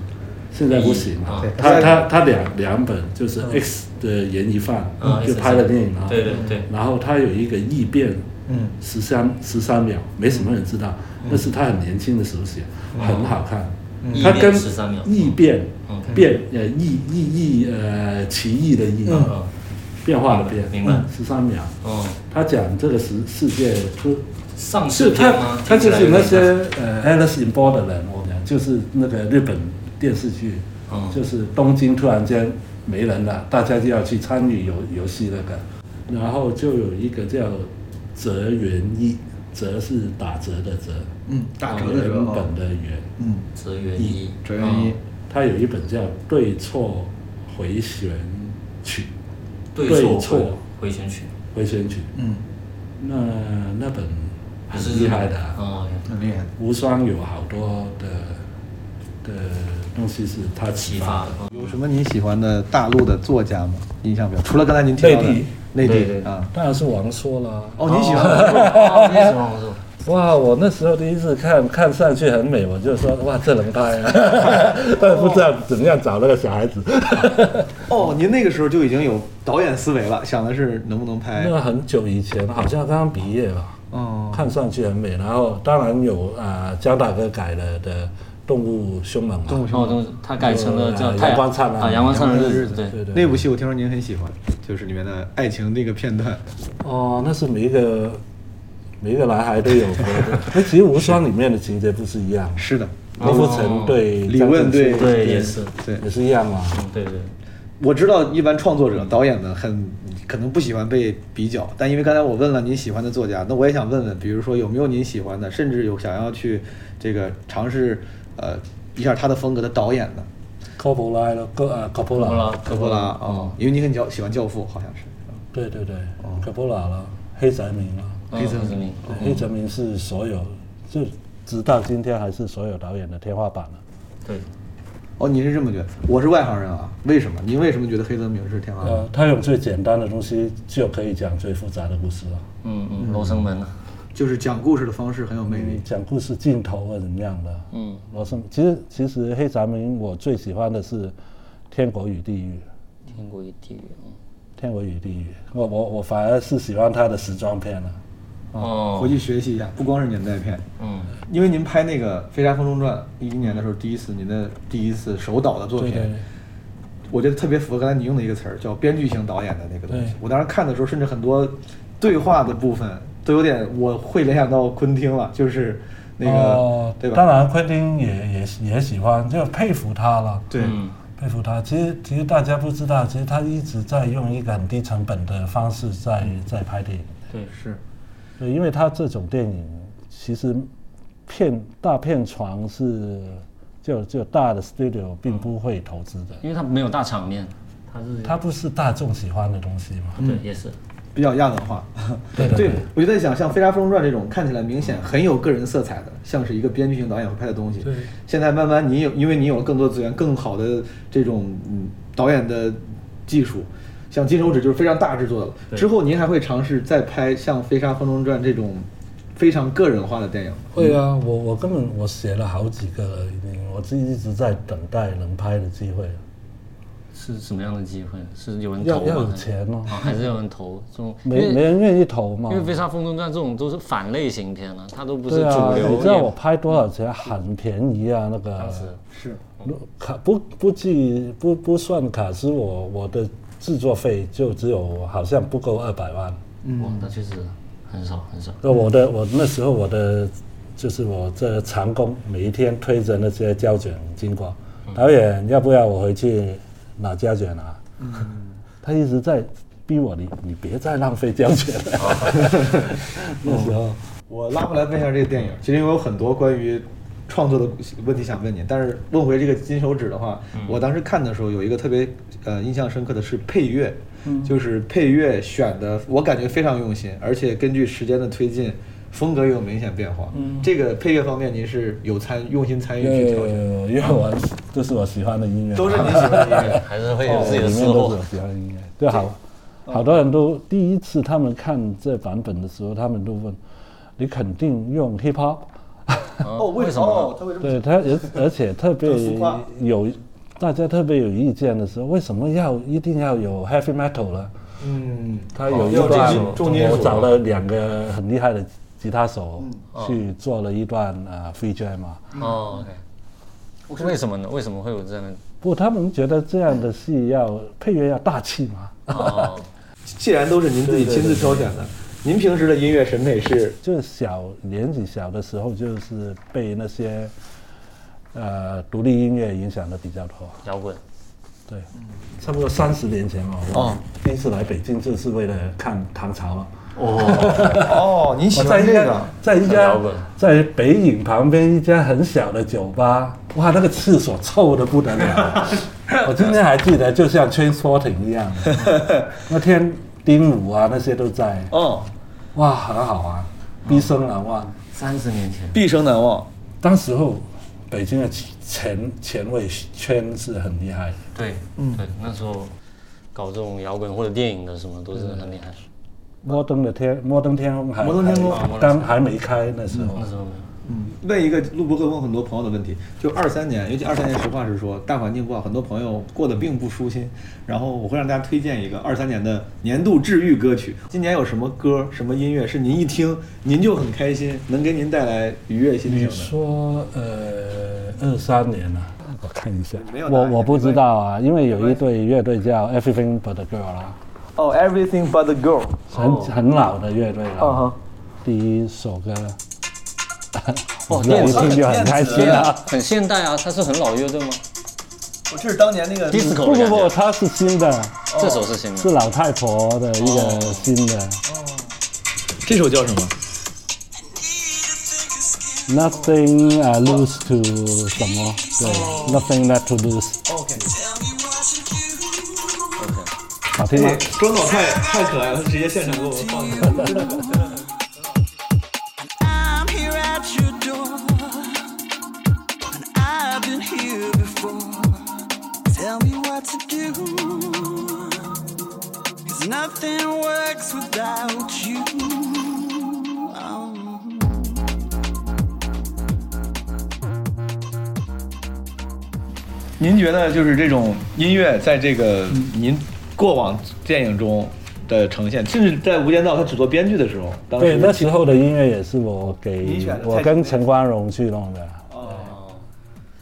现在不行了。他他他两两本就是 X 的嫌疑犯嗯，就拍了电影啊。对对对，然后他有一个异变，嗯。十三十三秒，没什么人知道，那是他很年轻的时候写，很好看。异变他跟13秒。异变嗯。变呃异异异呃奇异的异，嗯。变化的变，明白十三秒。嗯，他讲这个世世界出上是他市片吗？他就是那些呃 Alice in Borderland，我讲就是那个日本电视剧，嗯就是东京突然间没人了，大家就要去参与游游戏那个，然后就有一个叫泽元一，泽是打折的折，嗯，打折的原折本的原，嗯，泽元一，泽原一。他有一本叫《对错回旋曲对错回旋曲，》回旋曲，嗯，那那本很也是厉害的啊。哦，很厉害。无双有好多的的东西是他启发的。有什么你喜欢的大陆的作家吗？印象比较，除了刚才您提到的内地内对对地啊。当然是王朔了。哦，你喜欢？哦，你喜欢王朔？哇，我那时候第一次看，看上去很美，我就说哇，这能拍啊！但 是 不知道怎么样找那个小孩子。哦，您那个时候就已经有导演思维了，想的是能不能拍那。个很久以前，好像刚刚毕业吧，哦，看上去很美。然后当然有啊，江大哥改了的《动物凶猛》嘛。动物凶猛他改成了叫阳光灿烂啊，阳光灿烂的日子，对，对对。那部戏我听说您很喜欢，就是里面的爱情那个片段。哦，那是每一个每一个男孩都有过的。那其实无双里面的情节不是一样？是的，郭富城对李问对对也是，对，也是一样嘛。嗯，对对，我知道一般创作者、导演们很可能不喜欢被比较，但因为刚才我问了您喜欢的作家，那我也想问问，比如说有没有您喜欢的，甚至有想要去这个尝试呃一下他的风格的导演呢？科波拉了，科啊科波拉，科波拉哦，因为你很教喜欢《教父》，好像是。对对对，科波拉了，黑泽明了，黑泽明，对黑泽明是所有就直到今天还是所有导演的天花板了。对，哦，你是这么觉得？我是外行人啊，为什么？您为什么觉得黑泽明是天花板？呃，他用最简单的东西就可以讲最复杂的故事了。嗯嗯，罗生门啊，就是讲故事的方式很有魅你力。讲故事镜头或怎么样的，嗯，罗生其实其实黑泽明我最喜欢的是《天国与地狱》。天国与地狱，天国与地狱，我我我反而是喜欢他的时装片了。哦回去学习一下，不光是年代片，嗯，因为您拍那个《飞沙风中传》一一年的时候，第一次您的第一次首导的作品，对对我觉得特别符合刚才你用的一个词儿，叫编剧型导演的那个东西。我当时看的时候，甚至很多对话的部分都有点，我会联想到昆汀了，就是那个、哦对吧？当然，昆汀也也也喜欢，就佩服他了。对，嗯佩服他。其实其实大家不知道，其实他一直在用一个很低成本的方式在在拍电影。对，是对，因为他这种电影其实片大片床是就就大的 studio 并不会投资的，因为他没有大场面，他是它不是大众喜欢的东西嘛。对也是，比较亚文化。对对对对，我就在想，像《飞沙风中传》这种看起来明显很有个人色彩的，像是一个编剧型导演会拍的东西。对现在慢慢你有，因为你有了更多资源、更好的这种嗯导演的技术，像《金手指》就是非常大制作的了。之后您还会尝试再拍像《飞沙风中传》这种非常个人化的电影吗？会啊，我我根本我写了好几个了，已经，我自己一直在等待能拍的机会。是什么样的机会？是有人要要有钱吗？还是有人投这种？没没人愿意投嘛因为《飞沙风中传》这种都是反类型片了，它都不是主流。你知道我拍多少钱？很便宜啊，那个是卡不不计不不算卡斯，我我的制作费就只有好像不够二百万。哇，那确实很少很少。那我的我那时候我的就是我这长工，每一天推着那些胶卷经过，导演要不要我回去拿胶卷啊？他一直在逼我，你你别再浪费胶卷了。那时候我拉回来问一下这个电影，其实因为有很多关于创作的问题想问你，但是问回这个金手指的话，我当时看的时候有一个特别呃印象深刻的是配乐，就是配乐选的我感觉非常用心，而且根据时间的推进。风格也有明显变化，这个配乐方面您是有参用心参与去调整，因为我这是我喜欢的音乐，都是你喜欢的音乐。还是会有自己的里思路面都是我。喜欢的音乐。对，好，好多人都第一次他们看这版本的时候，他们都问你肯定用 hip hop。哦，为什么哦他为什么？对他，而而且特别有大家特别有意见的时候，为什么要一定要有 heavy metal 呢？嗯，他有一要段重金属我找了两个很厉害的吉他手嗯去做了一段啊 free jam 嘛。哦，OK。为什么呢？为什么会有这样的？不过他们觉得这样的戏要配乐要大气嘛。哦，既然都是您自己亲自挑选的，您平时的音乐审美是就是小年纪小的时候，就是被那些呃独立音乐影响的比较多。摇滚。对，差不多三十年前嘛，我哦第一次来北京就是为了看唐朝了。哦，您喜我在一家欢这个？在一家在北影旁边一家很小的酒吧，哇，那个厕所臭的不得了。我今天还记得，就像 Transporting 一样的。那天丁武啊那些都在，哦，哇，很好啊，毕生难忘。三十年前。毕生难忘。当时候北京的前前卫圈是很厉害的。对，嗯，对，那时候搞这种摇滚或者电影的什么都是很厉害。摩登的天，摩登天空还摩登天空还刚还没开那时候。那时候问一个录播课问很多朋友的问题，就二三年，尤其二三年，实话实说，大环境不好，很多朋友过得并不舒心。然后我会让大家推荐一个二三年的年度治愈歌曲。今年有什么歌、什么音乐是您一听您就很开心，能给您带来愉悦心情你？说呃二三年了、我看一下没有，我我不知道啊，因为有一对乐队叫 Everything But the Girl 啦，哦、e v e r y t h i n g But the Girl。很很老的乐队了。嗯哼。第一首歌，哦一听就很开心啊。很现代啊，它是很老乐队吗？我这是当年那个 disco 不不不。它是新的，这首是新的。是老太婆的一个新的。这首叫什么？Nothing I lose to 什么？对，Nothing left to lose。OK。好听吗？庄总太太可爱了，直接现场给我们放 To do, 'cause nothing works without you. Oh. 您觉得就是这种音乐在这个您过往电影中的呈现，甚至在《无间道》他只做编剧的时候，当时对，那时候的音乐也是我给我跟陈光荣去弄的。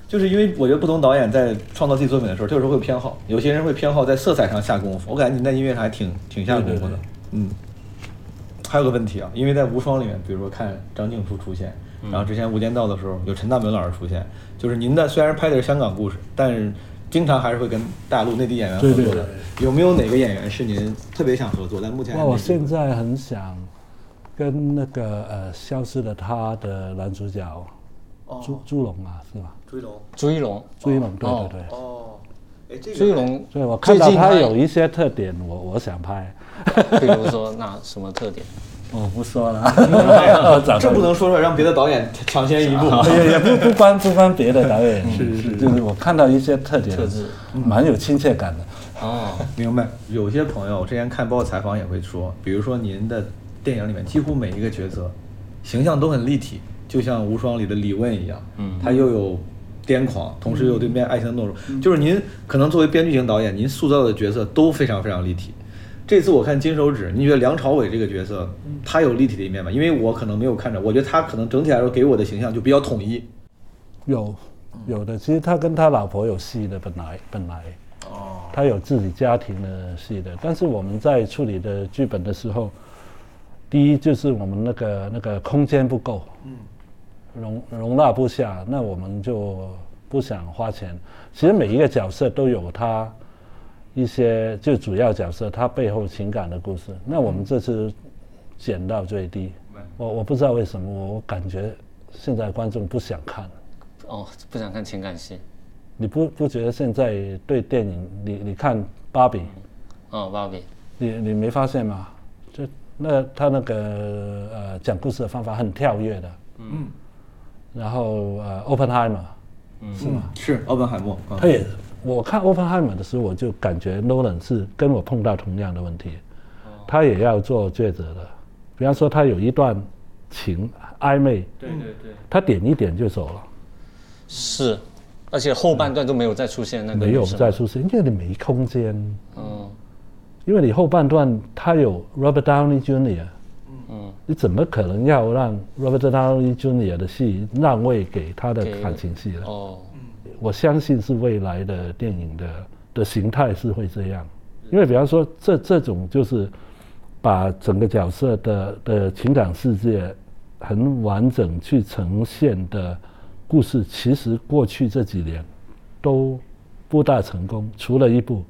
就是因为我觉得不同导演在创造自己作品的时候，他有时候会有偏好，有些人会偏好在色彩上下功夫。我感觉您在音乐上还挺挺下功夫的对对对。嗯，还有个问题啊，因为在《无双》里面，比如说看张静初出现，然后之前《无间道》的时候有陈大明老师出现，就是您的虽然拍的是香港故事，但是经常还是会跟大陆内地演员合作对对的。有没有哪个演员是您特别想合作？但目前还，没我现在很想跟那个呃《消失的她》的男主角朱朱龙啊，是吧？追龙。朱一龙，朱一龙，对哦对对。哦，哎，这个朱一龙，对，我看到最近他有一些特点，我我想拍，比如说那什么特点？我不说了，这不能说出来，让别的导演抢先一步。也也不不关不关别的导演，是是，就是我看到一些特点，特质蛮有亲切感的。哦，明白。有些朋友之前看包括采访也会说，比如说您的电影里面几乎每一个角色形象都很立体，就像《无双》里的李问一样，嗯他又有癫狂，同时又对面爱情的懦弱。就是您可能作为编剧型导演，您塑造的角色都非常非常立体。这次我看《金手指》，你觉得梁朝伟这个角色他有立体的一面吗？因为我可能没有看着，我觉得他可能整体来说给我的形象就比较统一。有有的，其实他跟他老婆有戏的，本来本来哦，他有自己家庭的戏的。但是我们在处理的剧本的时候，第一就是我们那个那个空间不够，嗯，容容纳不下，那我们就不想花钱。其实每一个角色都有他。一些就主要角色他背后情感的故事，那我们这次减到最低。我我不知道为什么，我感觉现在观众不想看。哦，不想看情感戏。你不不觉得现在对电影，你你看芭比，哦，芭比，你你没发现吗？就那他那个呃讲故事的方法很跳跃的。嗯。然后呃，Openheimer，是吗？是奥本海默。他也。我看《o p e n h e i m 的时候，我就感觉 Nolan 是跟我碰到同样的问题，他也要做抉择的。比方说，他有一段情暧昧，对对对，他点一点就走了。是，而且后半段都没有再出现那个没有再出现，因为你没空间。嗯，因为你后半段他有 Robert Downey Jr.，嗯，你怎么可能要让 Robert Downey Jr. 的戏让位给他的感情戏呢？哦。我相信是未来的电影的的形态是会这样，因为比方说这这种就是把整个角色的的情感世界很完整去呈现的故事，其实过去这几年都不大成功，除了一部《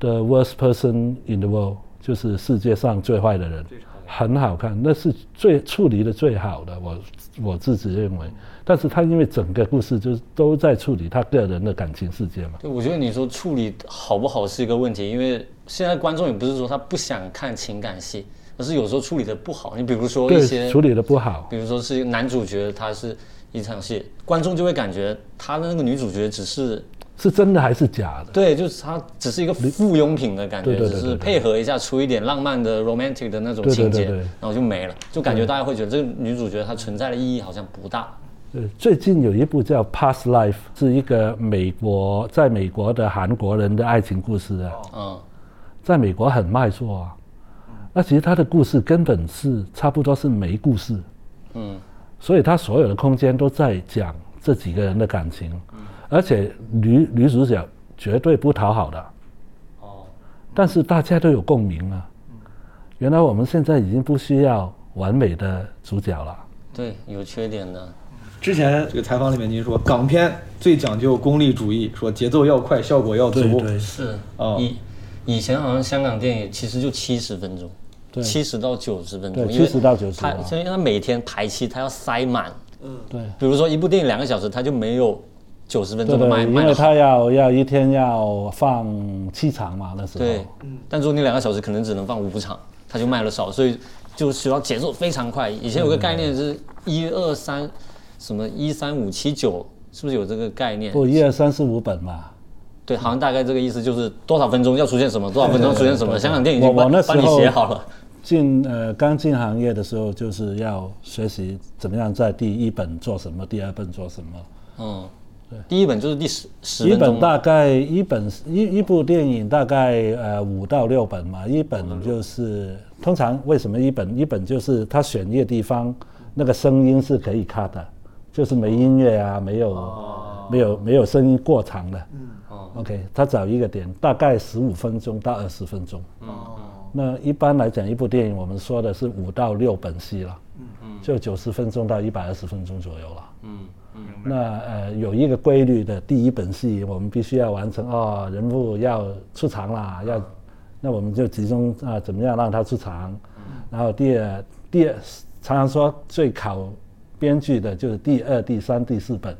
The Worst Person in the World》，就是世界上最坏的人，很好看，那是最处理的最好的，我我自己认为。但是他因为整个故事就是都在处理他个人的感情世界嘛。对，我觉得你说处理好不好是一个问题，因为现在观众也不是说他不想看情感戏，而是有时候处理的不好。你比如说一些处理的不好，比如说是男主角，他是一场戏，观众就会感觉他的那个女主角只是是真的还是假的？对，就是它只是一个附庸品的感觉，只是配合一下出一点浪漫的 romantic 的那种情节，然后就没了，就感觉大家会觉得这个女主角她存在的意义好像不大。呃，最近有一部叫《Past Life》，是一个美国在美国的韩国人的爱情故事啊。嗯，在美国很卖座啊。那其实他的故事根本是差不多是没故事。嗯。所以他所有的空间都在讲这几个人的感情。嗯。而且女女主角绝对不讨好的。哦。但是大家都有共鸣啊。原来我们现在已经不需要完美的主角了。对，有缺点的。之前这个采访里面，您说港片最讲究功利主义，说节奏要快，效果要足。对对是啊。以以前好像香港电影其实就七十分钟，七十到九十分钟。七十到九十。他因为他每天排期，他要塞满。嗯，对。比如说一部电影两个小时，他就没有九十分钟的卖。因为他要要一天要放七场嘛，那时候。对。但如果你两个小时可能只能放五场，他就卖了少，所以就需要节奏非常快。以前有个概念是一二三。什么一三五七九是不是有这个概念？不，一二三四五本嘛。对，好像大概这个意思，就是多少分钟要出现什么，多少分钟出现什么。香港电影已经帮你写好了。进呃刚进行业的时候，就是要学习怎么样在第一本做什么，第二本做什么。嗯，对，第一本就是第十十一本大概一本一一部电影大概呃五到六本嘛，一本就是通常为什么一本一本就是他选一个地方那个声音是可以卡的。就是没音乐啊，没有，没有没有声音过长的。嗯，OK，他找一个点，大概十五分钟到二十分钟。哦，那一般来讲，一部电影我们说的是五到六本戏了。嗯嗯，就九十分钟到一百二十分钟左右了。嗯嗯，那呃有一个规律的，第一本戏我们必须要完成哦，人物要出场啦，要，那我们就集中啊，怎么样让他出场？嗯，然后第二第二常常说最考。编剧的就是第二、第三、第四本，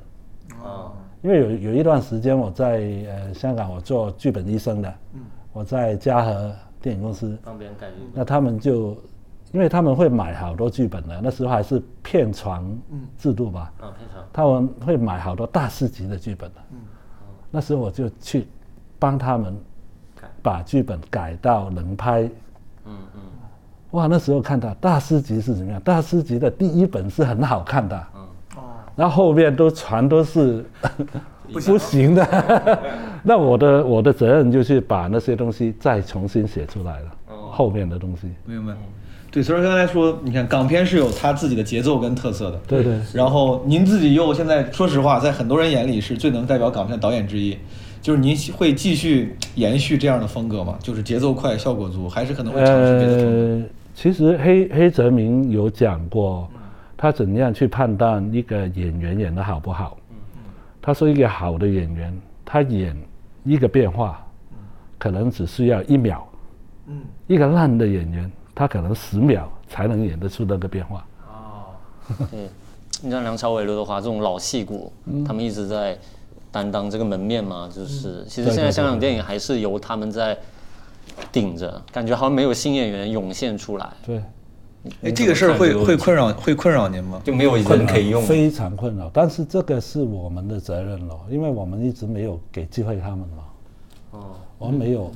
哦，因为有有一段时间我在呃香港，我做剧本医生的，嗯，我在嘉禾电影公司。帮别人改剧，那他们就，因为他们会买好多剧本的，那时候还是片床制度吧，啊，片床，他们会买好多大师级的剧本的，嗯，那时候我就去帮他们把剧本改到能拍，嗯嗯。哇，那时候看到大师级是怎么样？大师级的第一本是很好看的，嗯，哦，然后后面都全都是不行的。那我的我的责任就是把那些东西再重新写出来了，后面的东西。明白。对，所以说刚才说，你看港片是有它自己的节奏跟特色的。对对。然后您自己又现在说实话，在很多人眼里是最能代表港片的导演之一，就是您会继续延续这样的风格吗？就是节奏快、效果足，还是可能会尝试别的风格？其实黑黑泽明有讲过，他怎样去判断一个演员演的好不好。他说一个好的演员，他演一个变化，可能只需要一秒。嗯。一个烂的演员。他可能十秒才能演得出那个变化。哦，对，你像梁朝伟、刘德华这种老戏骨，他们一直在担当这个门面嘛。就是其实现在香港电影还是由他们在顶着，感觉好像没有新演员涌现出来。对，哎，这个事儿会会困扰会困扰您吗？就没有人可以用？非常困扰，但是这个是我们的责任了，因为我们一直没有给机会他们嘛。哦，我们没有。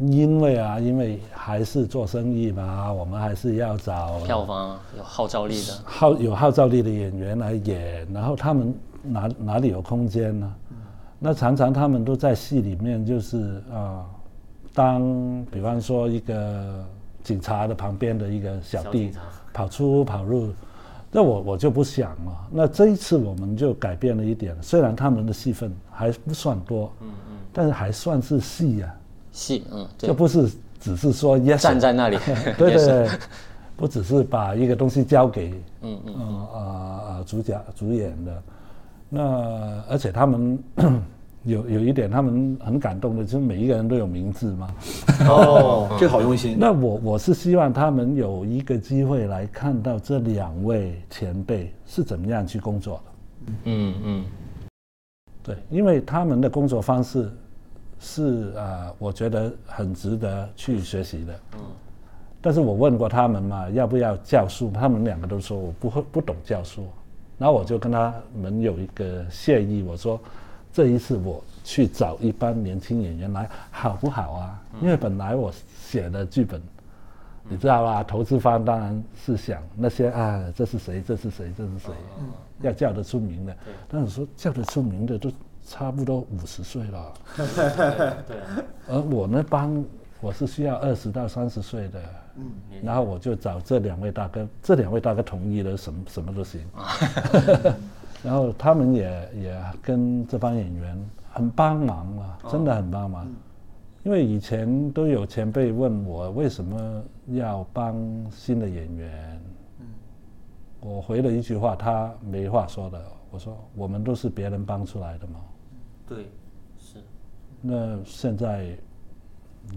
因为啊，因为还是做生意嘛，我们还是要找票房有号召力的，号有号召力的演员来演，然后他们哪哪里有空间呢？那常常他们都在戏里面，就是啊，当比方说一个警察的旁边的一个小弟，跑出跑入，那我我就不想了。那这一次我们就改变了一点，虽然他们的戏份还不算多，嗯嗯，但是还算是戏呀。戏，嗯，就不是只是说 yes 站在那里，对对对，不只是把一个东西交给，嗯嗯。啊啊主角主演的，那而且他们 有有一点他们很感动的，就是每一个人都有名字嘛，哦，这好用心。那我我是希望他们有一个机会来看到这两位前辈是怎么样去工作的，嗯嗯，对，因为他们的工作方式。是啊，我觉得很值得去学习的。嗯，但是我问过他们嘛，要不要教书？他们两个都说我不会不懂教书。然后我就跟他们有一个谢意，我说这一次我去找一班年轻演员来，好不好啊？因为本来我写的剧本，你知道吧？投资方当然是想那些啊，这是谁？这是谁？这是谁？要叫得出名的。但是说叫得出名的都。差不多五十岁了，对。而我那帮我是需要二十到三十岁的，嗯。然后我就找这两位大哥，这两位大哥同意了，什么什么都行。然后他们也也跟这帮演员很帮忙啊，真的很帮忙。因为以前都有前辈问我为什么要帮新的演员，嗯我回了一句话，他没话说的。我说我们都是别人帮出来的嘛。对，是。那现在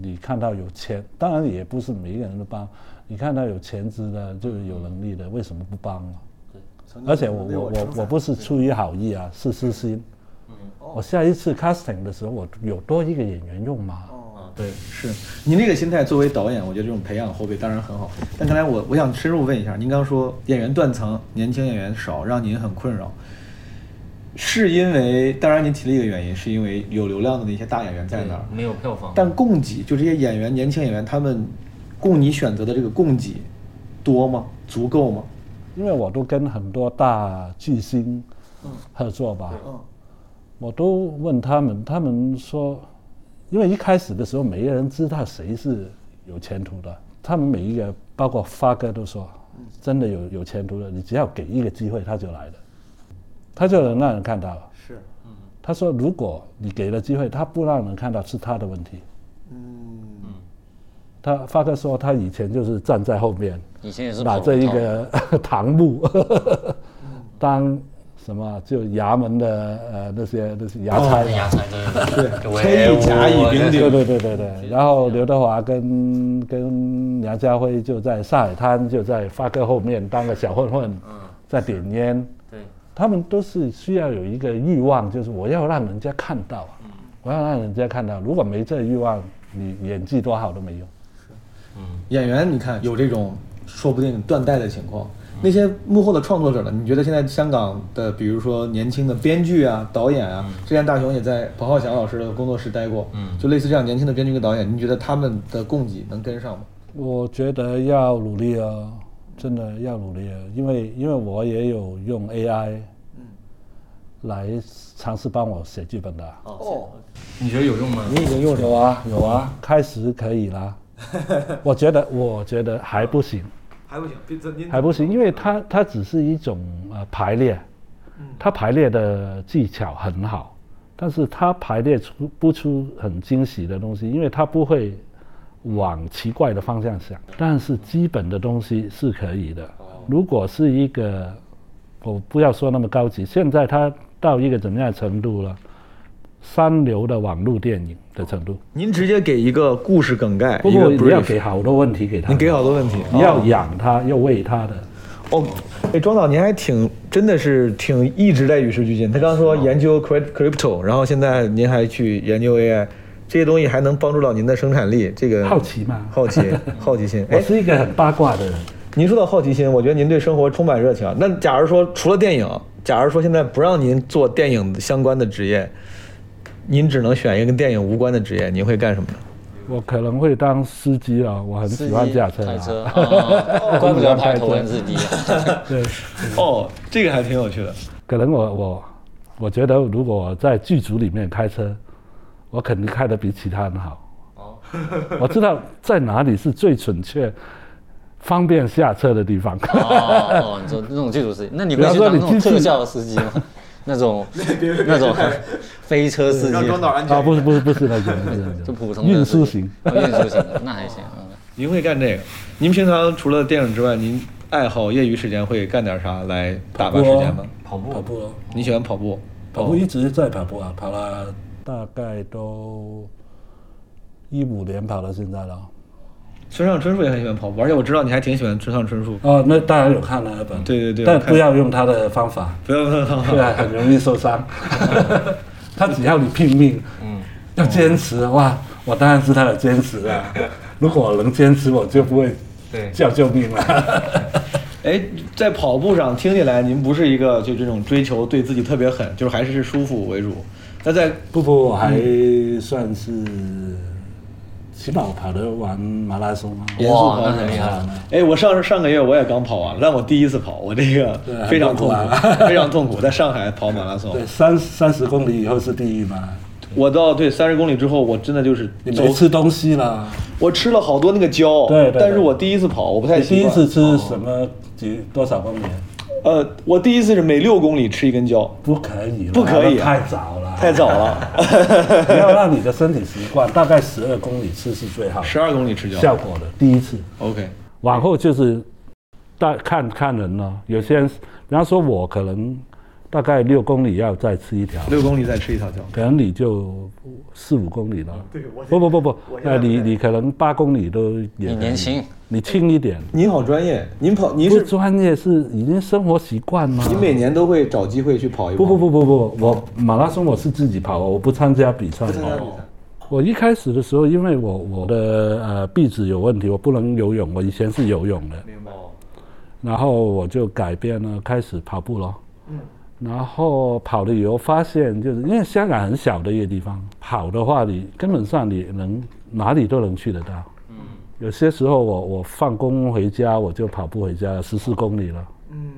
你看到有钱，当然也不是每一个人都帮。你看到有钱资的，就是有能力的，为什么不帮啊？对。而且我我我我不是出于好意啊，是私心。嗯。我下一次 casting 的时候，我有多一个演员用吗？哦，对，是。您这个心态作为导演，我觉得这种培养后辈当然很好。但刚才我我想深入问一下，您刚说演员断层，年轻演员少，让您很困扰。是因为，当然您提了一个原因，是因为有流量的那些大演员在那儿，没有票房。但供给就这些演员，年轻演员，他们供你选择的这个供给多吗？足够吗？因为我都跟很多大巨星合作吧，嗯我都问他们，他们说，因为一开始的时候，没人知道谁是有前途的，他们每一个，包括发哥都说，真的有有前途的，你只要给一个机会，他就来了。他就能让人看到了。是，嗯。他说：“如果你给了机会，他不让人看到是他的问题。”嗯嗯。他发哥说，他以前就是站在后面，以前也是拿着一个 堂木，当什么就衙门的呃那些那些衙差。衙差对对。对，甲乙丙丁。对对对对对。然后刘德华跟跟梁家辉就在上海滩，就在发哥后面当个小混混，在点烟。他们都是需要有一个欲望，就是我要让人家看到，我要让人家看到。如果没这欲望，你演技多好都没用。嗯，演员你看有这种说不定断代的情况，那些幕后的创作者呢？你觉得现在香港的，比如说年轻的编剧啊、导演啊，之前大雄也在彭浩翔老师的工作室待过，嗯，就类似这样年轻的编剧跟导演，你觉得他们的供给能跟上吗？我觉得要努力啊。真的要努力，因为因为我也有用 AI，来尝试帮我写剧本的。哦，你觉得有用吗？你已经用有啊有啊，开始可以啦。我觉得我觉得还不行，还不行，还不行，因为它它只是一种呃排列，它排列的技巧很好，但是它排列出不出很惊喜的东西，因为它不会往奇怪的方向想。但是基本的东西是可以的。如果是一个，我不要说那么高级，现在它到一个怎么样的程度了？三流的网络电影的程度。您直接给一个故事梗概，不要给好多问题给他，你给好多问题，你要养他，要喂他的。哦，哎，庄导，您还挺真的是挺一直在与时俱进。他刚刚说研究 crypt- crypto，然后现在您还去研究 AI，这些东西还能帮助到您的生产力。这个好奇嘛好奇，好奇心。我哎，是一个很八卦的人，您说到好奇心，我觉得您对生活充满热情。那假如说除了电影，假如说现在不让您做电影相关的职业，您只能选一个跟电影无关的职业，您会干什么呢？我可能会当司机了，我很喜欢驾车开车啊。啊，怪不得排头文字 D 啊。对，哦，这个还挺有趣的。可能我我我觉得如果在剧组里面开车，我肯定开的比其他人好。哦，我知道在哪里是最准确、方便下车的地方。哦哦，你说那种剧组司机，那你比方会去当那种说你特效司机吗？那种那种飞车司机，啊，不是不是不是那种，不是就普通的运输型。哦运输型的，那还行。嗯您会干这个？您平常除了电影之外，您爱好业余时间会干点啥来打发时间吗？跑步，跑步哦，你喜欢跑步？跑步一直在跑步啊，跑了大概都一五年跑到现在了。村上春树也很喜欢跑步，而且我知道你还挺喜欢村上春树。哦，那当然有看那本，对对对但不要用他的方法，不要不要不要对啊，很容易受伤。他只要你拼命，嗯，要坚持哇，我当然是他的坚持啊。如果我能坚持，我就不会对叫救命了。哎，在跑步上听起来您不是一个就这种追求对自己特别狠，就是还是舒服为主。那在不不，我还算是，起码我跑得完马拉松啊。严肃哇那很厉害哎，我上上个月我也刚跑完，但我第一次跑，我这个对非常痛苦，非常痛苦，在上海跑马拉松。对，三三十公里以后是地狱嘛？我到对三十公里之后，我真的就是没吃东西了？我吃了好多那个胶，对对对但是我第一次跑，我不太你第一。次吃什么几多少公里？呃，我第一次是每六公里吃一根胶，不可以啦，不可以啊太早了，太早了，你要让你的身体习惯，大概十二公里吃是最好的十二公里吃胶。效果的。第一次，OK，往后就是大看看人了。有些人，比方说我可能大概六公里要再吃一条，六公里再吃一条胶。可能你就四五公里了。对不不不不，那，你你可能八公里都也你年轻，你轻一点。您好专业，您跑您是专业是已经生活习惯吗？你每年都会找机会去跑一跑。不不不不不，我马拉松我是自己跑，我不参加比赛。参加比赛。我一开始的时候，因为我我的呃壁纸有问题，我不能游泳。我以前是游泳的，明白。然后我就改变了，开始跑步了。嗯。然后跑了以后发现，就是因为香港很小的一个地方，跑的话你根本上你能哪里都能去得到。嗯。有些时候我我放工回家我就跑步回家，十四公里了。嗯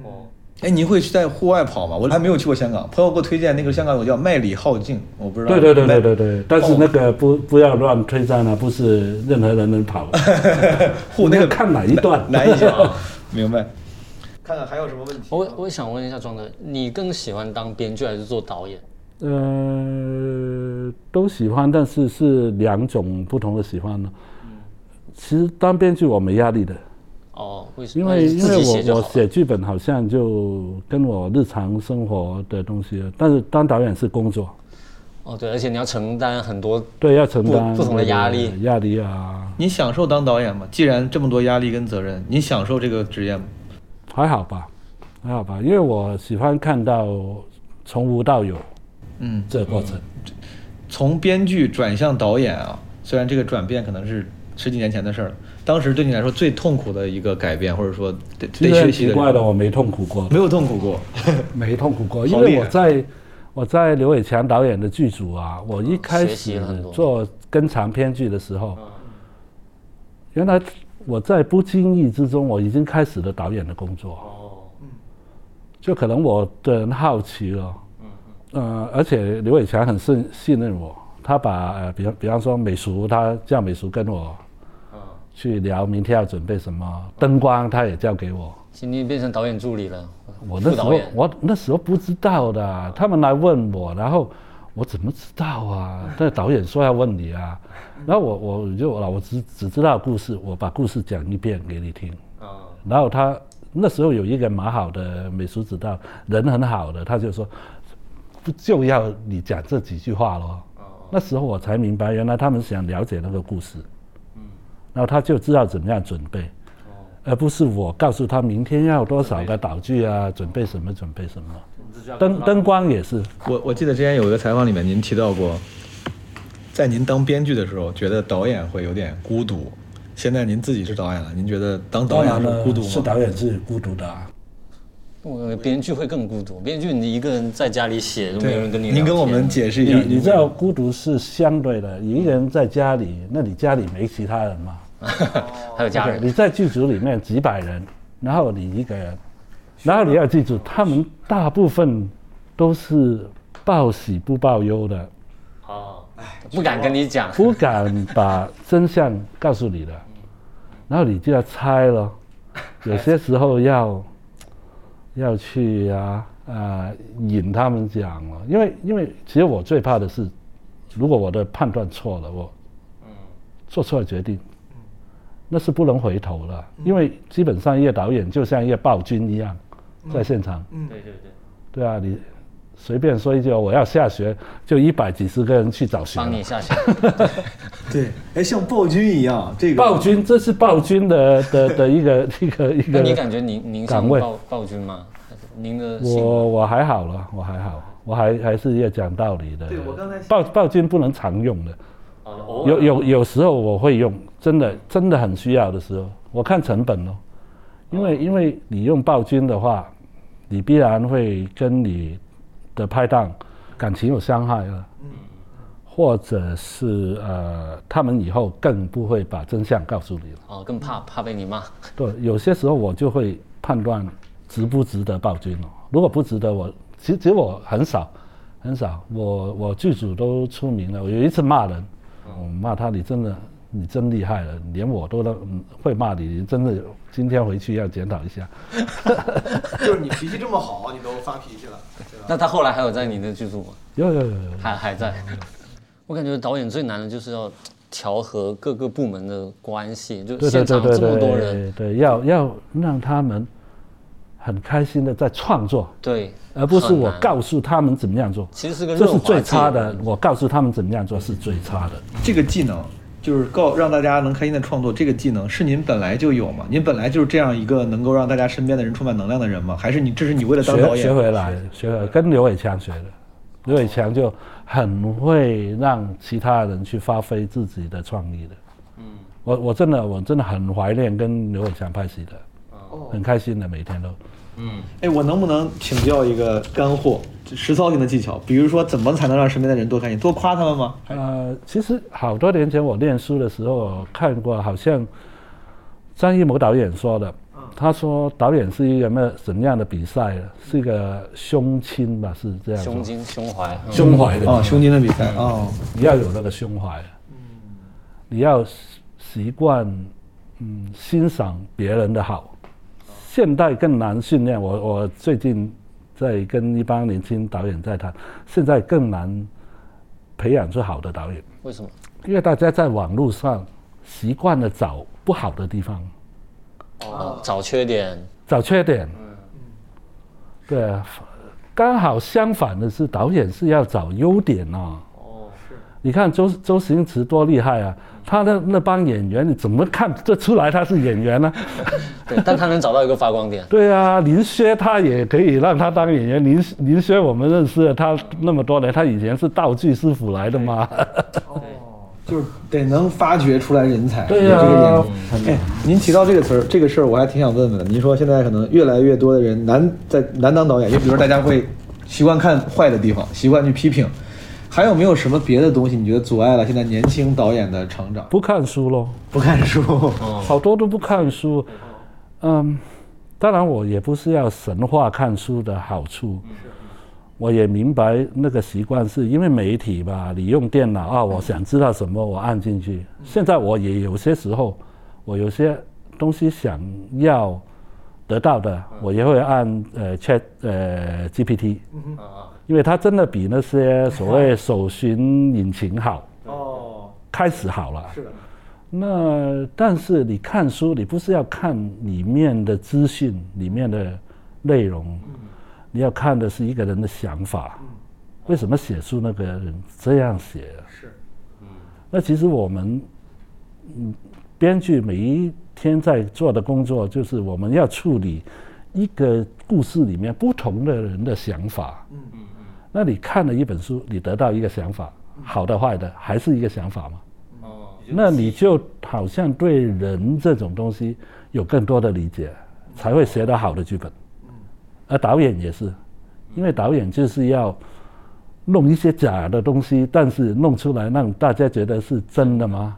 哎，你会去在户外跑吗？我还没有去过香港，朋友给我推荐那个香港有叫麦里浩径，我不知道。对对对对对对，但是那个不不要乱推赞啊，不是任何人能跑。户那个看哪一段难一些啊。明白。看看还有什么问题？我我想问一下庄德，你更喜欢当编剧还是做导演？呃，都喜欢，但是是两种不同的喜欢呢。其实当编剧我没压力的，哦，为什么？因为因为我我写剧本好像就跟我日常生活的东西，但是当导演是工作，哦，对，而且你要承担很多对，要承担不同的压力压力啊，你享受当导演吗？既然这么多压力跟责任，你享受这个职业吗？还好吧，还好吧，因为我喜欢看到从无到有嗯，这个过程。从编剧转向导演啊，虽然这个转变可能是十几年前的事儿了，当时对你来说最痛苦的一个改变，或者说得其实很得学习的奇怪的，我没痛苦过，没有痛苦过。没痛苦过，因为我在我在刘伟强导演的剧组啊，我一开始做跟长篇剧的时候，原来我在不经意之中，我已经开始了导演的工作。哦，就可能我的人好奇了，呃，而且刘伟强很信信任我，他把呃，比方比方说美术，他叫美术跟我去聊明天要准备什么，灯光他也交给我。今天变成导演助理了，我那时候我那时候不知道的，他们来问我，然后我怎么知道啊？那导演说要问你啊，然后我我就我只只知道故事，我把故事讲一遍给你听。啊然后他那时候有一个蛮好的美术指导，人很好的，他就说，不就要你讲这几句话咯。那时候我才明白，原来他们想了解那个故事。嗯然后他就知道怎么样准备。而不是我告诉他明天要多少个导具啊，准备什么准备什么，灯灯光也是。我我记得之前有一个采访里面您提到过，在您当编剧的时候，觉得导演会有点孤独。现在您自己是导演了，您觉得当导演是孤独吗？是导演是孤独的。啊我编剧会更孤独，编剧你一个人在家里写，都没有人跟你。您跟我们解释一下，你知道孤独是相对的，一个人在家里，那你家里没其他人吗？还有家人，你在剧组里面几百人，然后你一个人，然后你要记住，他们大部分都是报喜不报忧的，哦，不敢跟你讲，不敢把真相告诉你的，然后你就要猜了，有些时候要 要去啊啊引他们讲了，因为因为其实我最怕的是，如果我的判断错了，我做错了决定。那是不能回头了，因为基本上一个导演就像一个暴君一样，在现场。嗯，对对对。对啊，你随便说一句我要下雪，就一百几十个人去找雪。帮你下雪。对，哎，像暴君一样，这个。暴君，这是暴君的的 的一个一个一个。那你感觉您您像暴暴君吗？您的。我我还好了，我还好，我还还是要讲道理的。对我刚才。暴暴君不能常用的。有有有时候我会用，真的真的很需要的时候，我看成本哦，因为因为你用暴君的话，你必然会跟你的拍档感情有伤害了，嗯或者是呃，他们以后更不会把真相告诉你了。哦，更怕怕被你骂。对，有些时候我就会判断值不值得暴君哦。如果不值得，我其实其实我很少很少，我我剧组都出名了，我有一次骂人。我骂他，你真的，你真厉害了，连我都能会骂你，你真的今天回去要检讨一下。就是你脾气这么好，你都发脾气了，那他后来还有在你的剧组吗？有有有有，还还在。我感觉导演最难的就是要调和各个部门的关系，就现场这么多人，对，要要让他们很开心的在创作。对。而不是我告诉他们怎么样做，其实是个这是最差的。我告诉他们怎么样做是最差的。这个技能就是告让大家能开心的创作，这个技能是您本来就有吗？您本来就是这样一个能够让大家身边的人充满能量的人吗？还是你这是你为了当导演学回来学回来跟刘伟强学的？刘伟强就很会让其他人去发挥自己的创意的。嗯，我我真的我真的很怀念跟刘伟强拍戏的，很开心的每天都。嗯，哎，我能不能请教一个干货、实操性的技巧？比如说，怎么才能让身边的人多开心？多夸他们吗？呃，其实好多年前我念书的时候看过，好像张艺谋导演说的，他说导演是一个什什么样的比赛？是一个胸襟吧？是这样。胸襟、胸怀、胸怀的哦，胸襟的比赛哦，你要有那个胸怀，嗯，你要习惯嗯欣赏别人的好。现代更难训练，我我最近在跟一帮年轻导演在谈，现在更难培养出好的导演。为什么？因为大家在网络上习惯了找不好的地方，哦，找缺点，找缺点。嗯对，刚好相反的是，导演是要找优点啊。你看周周星驰多厉害啊！他的那帮演员，你怎么看得出来他是演员呢？对，但他能找到一个发光点。对啊，林薛他也可以让他当演员。林林薛我们认识了他那么多年，他以前是道具师傅来的嘛。哦，就是得能发掘出来人才。对呀，哎，您提到这个词儿，这个事儿我还挺想问问的。您说现在可能越来越多的人难在难当导演，就比如大家会习惯看坏的地方，习惯去批评。还有没有什么别的东西？你觉得阻碍了现在年轻导演的成长？不看书喽，不看书，好多都不看书。嗯，当然我也不是要神话看书的好处。我也明白那个习惯是因为媒体吧，你用电脑啊，我想知道什么，我按进去。现在我也有些时候，我有些东西想要得到的，我也会按呃 Chat 呃 GPT，因为它真的比那些所谓搜寻引擎好。哦，开始好了。是的。那但是你看书，你不是要看里面的资讯，里面的内容，你要看的是一个人的想法。为什么写书那个人这样写？是，嗯。那其实我们，嗯，编剧每一天在做的工作，就是我们要处理一个故事里面不同的人的想法。嗯。那你看了一本书，你得到一个想法，好的坏的，还是一个想法吗？那你就好像对人这种东西有更多的理解，才会写得好的剧本。而导演也是，因为导演就是要弄一些假的东西，但是弄出来让大家觉得是真的吗？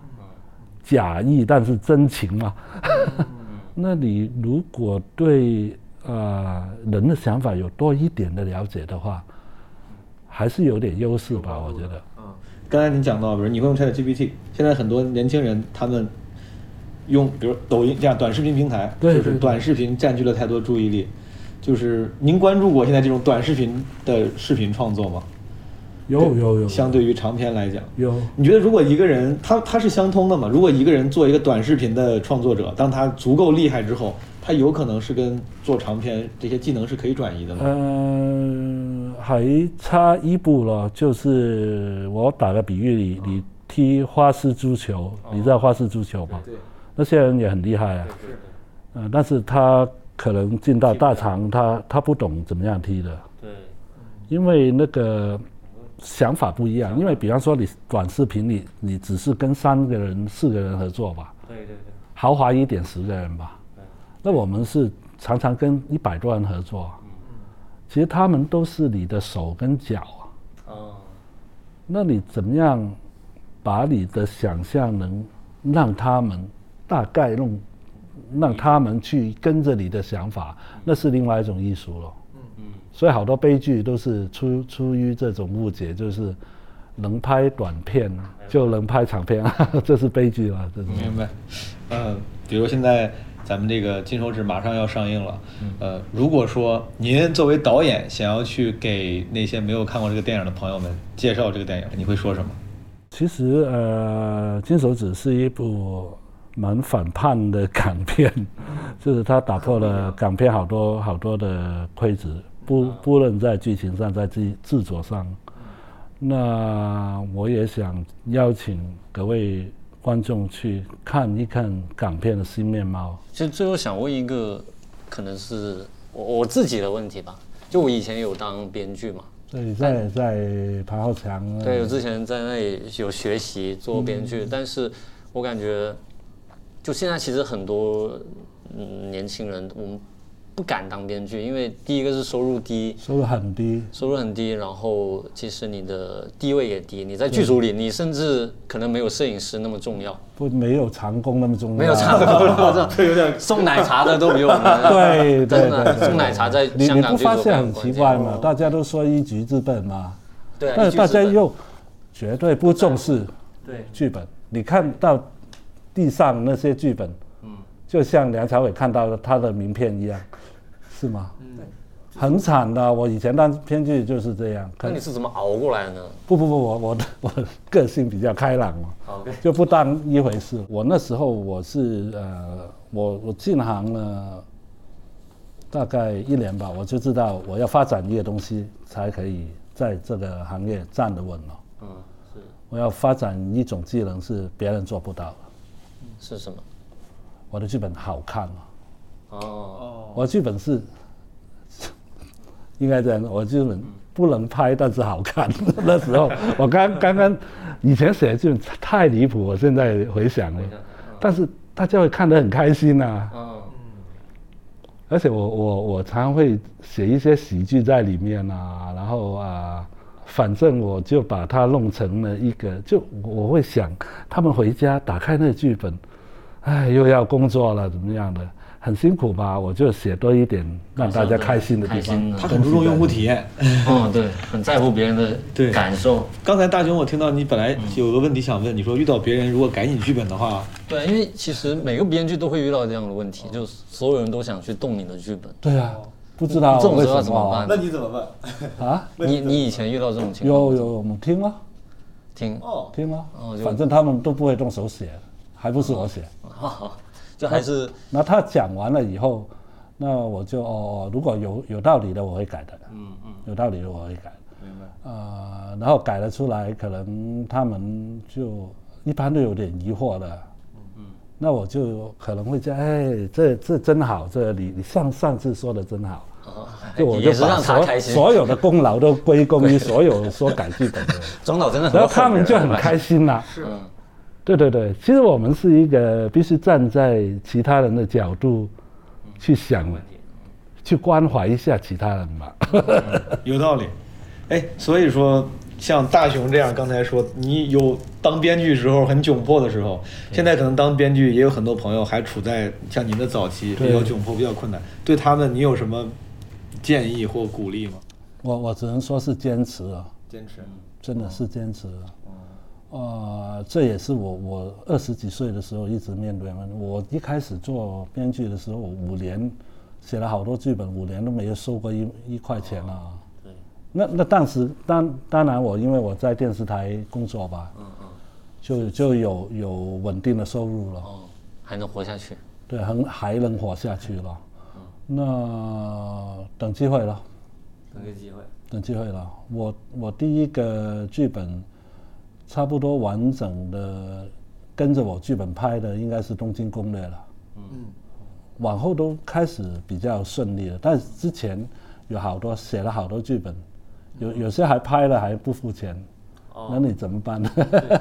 假意但是真情吗？那你如果对啊人的想法有多一点的了解的话，还是有点优势吧？我觉得。嗯刚才你讲到，比如你会用 Chat GPT，现在很多年轻人他们用，比如抖音这样短视频平台，就是短视频占据了太多注意力。就是您关注过现在这种短视频的视频创作吗？有有有。相对于长篇来讲，有。你觉得如果一个人他他是相通的嘛？如果一个人做一个短视频的创作者，当他足够厉害之后。他有可能是跟做长篇这些技能是可以转移的吗？嗯，还差一步了。就是我打个比喻，你你踢花式足球，你知道花式足球吗？对。那些人也很厉害啊。但是他可能进到大厂，他他不懂怎么样踢的。对。因为那个想法不一样。因为比方说你短视频，你你只是跟三个人、四个人合作吧？对对对。豪华一点，十个人吧。那我们是常常跟一百多人合作，其实他们都是你的手跟脚啊。哦。那你怎么样把你的想象能让他们大概弄，让他们去跟着你的想法，那是另外一种艺术了。嗯嗯。所以好多悲剧都是出出于这种误解，就是能拍短片就能拍长片，这是悲剧了。这是。明白。嗯，比如现在。咱们这个金手指马上要上映了，呃，如果说您作为导演想要去给那些没有看过这个电影的朋友们介绍这个电影，你会说什么？其实，呃，金手指是一部蛮反叛的 港片，就是它打破了港片好多好多的规则，不不论在剧情上，在制制作上。那我也想邀请各位。观众去看一看港片的新面貌。其实最后想问一个，可能是我我自己的问题吧。就我以前有当编剧嘛，对，在在庞浩强。对，我之前在那里有学习做编剧，但是我感觉，就现在其实很多嗯年轻人，我们。不敢当编剧，因为第一个是收入低，收入很低，收入很低，然后其实你的地位也低，你在剧组里，你甚至可能没有摄影师那么重要，不，没有长工那么重要，没有长工，这有点送奶茶的都比我们对对对，送奶茶在香港你不发现很奇怪吗？大家都说一局之本嘛，对，但是大家又绝对不重视对。剧本，你看到地上那些剧本，嗯，就像梁朝伟看到他的名片一样。是吗？嗯，很惨的。我以前当编剧就是这样。那你是怎么熬过来的呢？不不不，我我的 我个性比较开朗嘛，就不当一回事。我那时候我是呃，我我进行了大概一年吧，我就知道我要发展一个东西才可以在这个行业站得稳了。嗯，是。我要发展一种技能是别人做不到的。是什么？我的剧本好看吗？哦，我剧本是应该这样，我剧本不能拍，但是好看。那时候我刚刚刚以前写的剧本太离谱，我现在回想了，但是大家会看得很开心呐。嗯而且我我我常常会写一些喜剧在里面啊，然后啊，反正我就把它弄成了一个，就我会想他们回家打开那个剧本，哎，又要工作了，怎么样的？很辛苦吧，我就写多一点让大家开心的地方。他很注重用户体验。嗯，对，很在乎别人的 对感受。刚才大雄，我听到你本来有个问题想问，你说遇到别人如果改你剧本的话，对，因为其实每个编剧都会遇到这样的问题，就是所有人都想去动你的剧本。对啊，不知道这种时候怎么办？那你怎么办？啊？你你以前遇到这种情况有？有有，我们听啊听，哦，听啊哦，反正他们都不会动手写，还不是我写。就还是那他讲完了以后，那我就哦，如果有有道理的我会改的，嗯嗯，有道理的我会改，明白。呃，然后改了出来，可能他们就一般都有点疑惑的，嗯嗯，那我就可能会讲，哎，这这真好，这你你上上次说的真好，就我就把。所所有的功劳都归功于 所有说改剧本的人，庄导真的然后他们就很人开心啦、嗯对对对，其实我们是一个必须站在其他人的角度去想，去关怀一下其他人嘛。有道理。哎，所以说像大雄这样，刚才说你有当编剧时候很窘迫的时候，现在可能当编剧也有很多朋友还处在像您的早期比较窘迫、比较困难，对他们你有什么建议或鼓励吗？我我只能说是坚持啊，坚持。真的是坚持。呃，这也是我我二十几岁的时候一直面对。我一开始做编剧的时候，五年写了好多剧本，五年都没有收过一一块钱啊。对。那那当时当当然我因为我在电视台工作吧，嗯嗯，就就有有稳定的收入了。哦，还能活下去。对，很还能活下去了。那等机会了，等个机会。等机会了。我我第一个剧本，差不多完整的跟着我剧本拍的应该是《东京攻略》了。嗯。往后都开始比较顺利了，但是之前有好多写了好多剧本，有有些还拍了还不付钱，那你怎么办呢？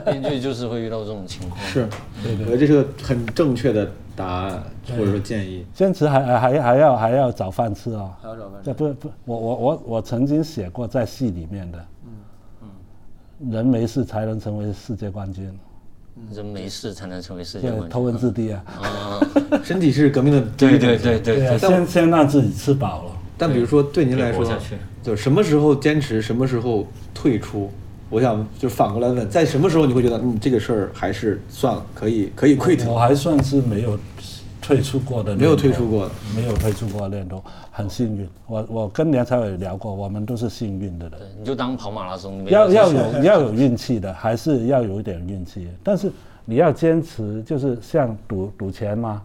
编剧就是会遇到这种情况。是，对对，我觉得这是个很正确的答案或者说建议。坚持还还还还要还要找饭吃啊、还要找饭这不不，我我我我曾经写过在戏里面的，人没事才能成为世界冠军，人没事才能成为世界冠军。头文字 D 啊，啊。身体是革命的对对对对对啊，先先让自己吃饱了。但比如说对您来说就什么时候坚持，什么时候退出？我想就反过来问，在什么时候你会觉得，嗯，这个事儿还是算了，可以可以 quit，我还算是没有退出过的，没有退出过的，没有退出过的念头，很幸运。我我跟梁朝伟聊过，我们都是幸运的人。对，你就当跑马拉松，没要要有要有运气的，还是要有一点运气。但是你要坚持，就是像赌赌钱嘛，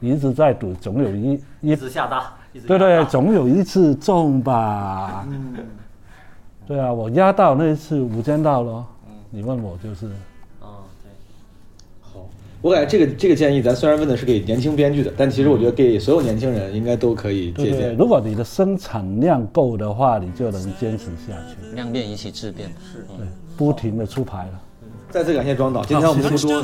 你一直在赌，总有一一一直下大，对对，总有一次中吧。对啊，我压到那一次《无间道》咯。你问我就是，我感觉这个这个建议，咱虽然问的是给年轻编剧的，但其实我觉得给所有年轻人应该都可以对对，借鉴。如果你的生产量够的话，你就能坚持下去。量变引起质变。是，对，不停的出牌了。再次感谢庄导，今天我们就不 Punched 多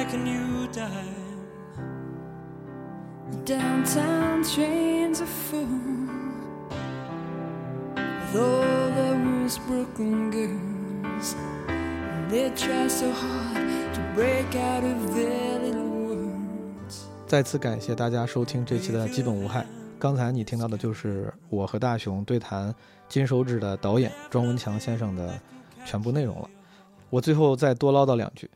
a downtown trains are full with all those Brooklyn girls. They try so hard to break out of their little worlds. 再次感谢大家收听这期的基本无害。刚才你听到的就是我和大雄对谈《金手指》的导演庄文强先生的全部内容了。我最后再多唠叨两句，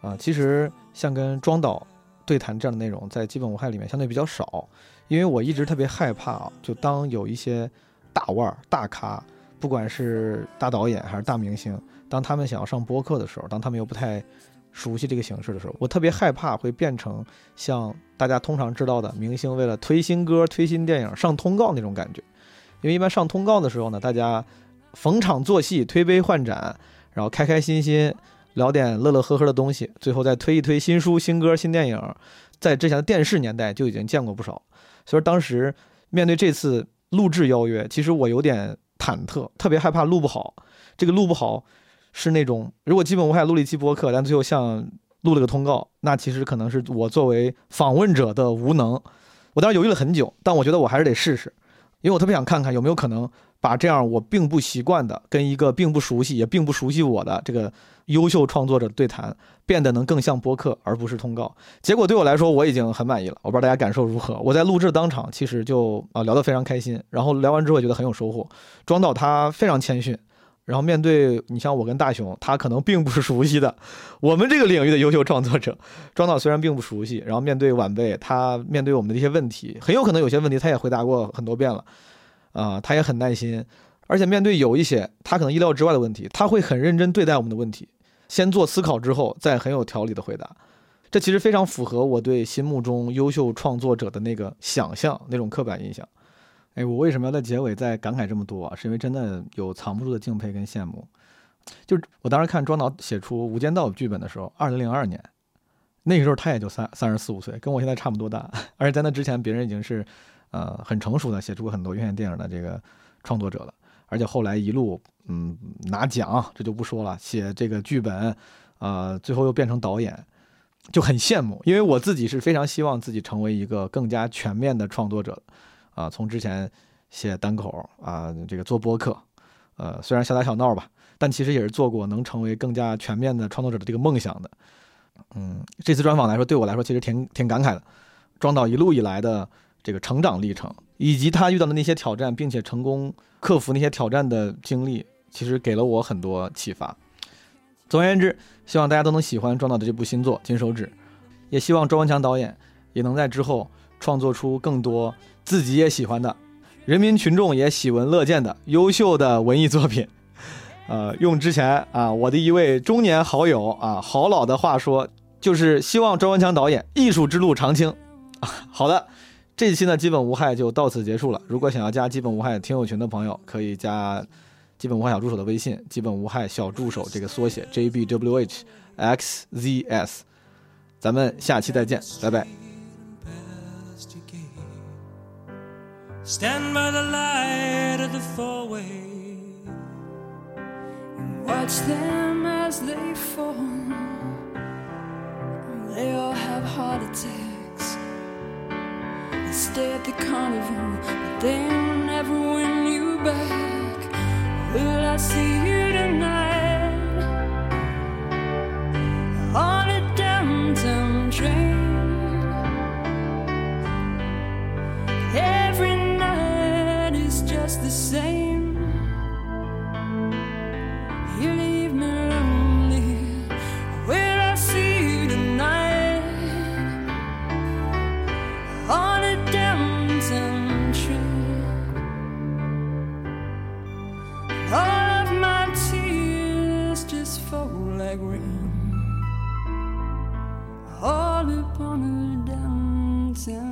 啊，其实像跟庄导对谈这样的内容，在基本无害里面相对比较少，因为我一直特别害怕啊，就当有一些大腕儿、大咖，不管是大导演还是大明星，当他们想要上播客的时候，当他们又不太熟悉这个形式的时候，我特别害怕会变成像大家通常知道的明星为了推新歌、推新电影上通告那种感觉。因为一般上通告的时候呢，大家逢场作戏、推杯换盏，然后开开心心聊点乐乐呵呵的东西，最后再推一推新书、新歌、新电影。在之前的电视年代就已经见过不少，所以当时面对这次录制邀约，其实我有点忐忑，特别害怕录不好。这个录不好是那种，如果基本无害录了一期播客，但最后像录了个通告，那其实可能是我作为访问者的无能。我当时犹豫了很久，但我觉得我还是得试试。因为我特别想看看有没有可能把这样我并不习惯的跟一个并不熟悉也并不熟悉我的这个优秀创作者对谈变得能更像播客而不是通告。结果对我来说我已经很满意了，我不知道大家感受如何。我在录制当场其实就啊聊得非常开心，然后聊完之后觉得很有收获。庄导他非常谦逊。然后面对你像我跟大雄，他可能并不熟悉的，我们这个领域的优秀创作者，庄导虽然并不熟悉，然后面对晚辈，他面对我们的一些问题，很有可能有些问题他也回答过很多遍了，啊，他也很耐心，而且面对有一些他可能意料之外的问题，他会很认真对待我们的问题，先做思考之后再很有条理的回答，这其实非常符合我对心目中优秀创作者的那个想象那种刻板印象。哎，我为什么要在结尾再感慨这么多啊？是因为真的有藏不住的敬佩跟羡慕。就我当时看庄导写出《无间道》剧本的时候，二零零二年，那个时候他也就三三十四五岁，跟我现在差不多大。而且在那之前，别人已经是呃很成熟的，写出过很多院线电影的这个创作者了。而且后来一路嗯拿奖，这就不说了，写这个剧本，呃，最后又变成导演，就很羡慕。因为我自己是非常希望自己成为一个更加全面的创作者。啊，从之前写单口啊，这个做播客，呃，虽然小打小闹吧，但其实也是做过能成为更加全面的创作者的这个梦想的。嗯，这次专访来说，对我来说其实挺挺感慨的。庄导一路以来的这个成长历程，以及他遇到的那些挑战，并且成功克服那些挑战的经历，其实给了我很多启发。总而言之，希望大家都能喜欢庄导的这部新作《金手指》，也希望庄文强导演也能在之后创作出更多。自己也喜欢的，人民群众也喜闻乐见的优秀的文艺作品，呃，用之前啊我的一位中年好友啊好老的话说，就是希望庄文强导演艺术之路长青。好的，这期呢基本无害就到此结束了。如果想要加基本无害听友群的朋友，可以加基本无害小助手的微信，基本无害小助手这个缩写 J B W H X Z S。咱们下期再见，拜拜。Stand by the light of the four way and watch them as they fall. They all have heart attacks. Stay at the carnival, but they never win you back. Will I see you tonight on a downtown all upon her dancing.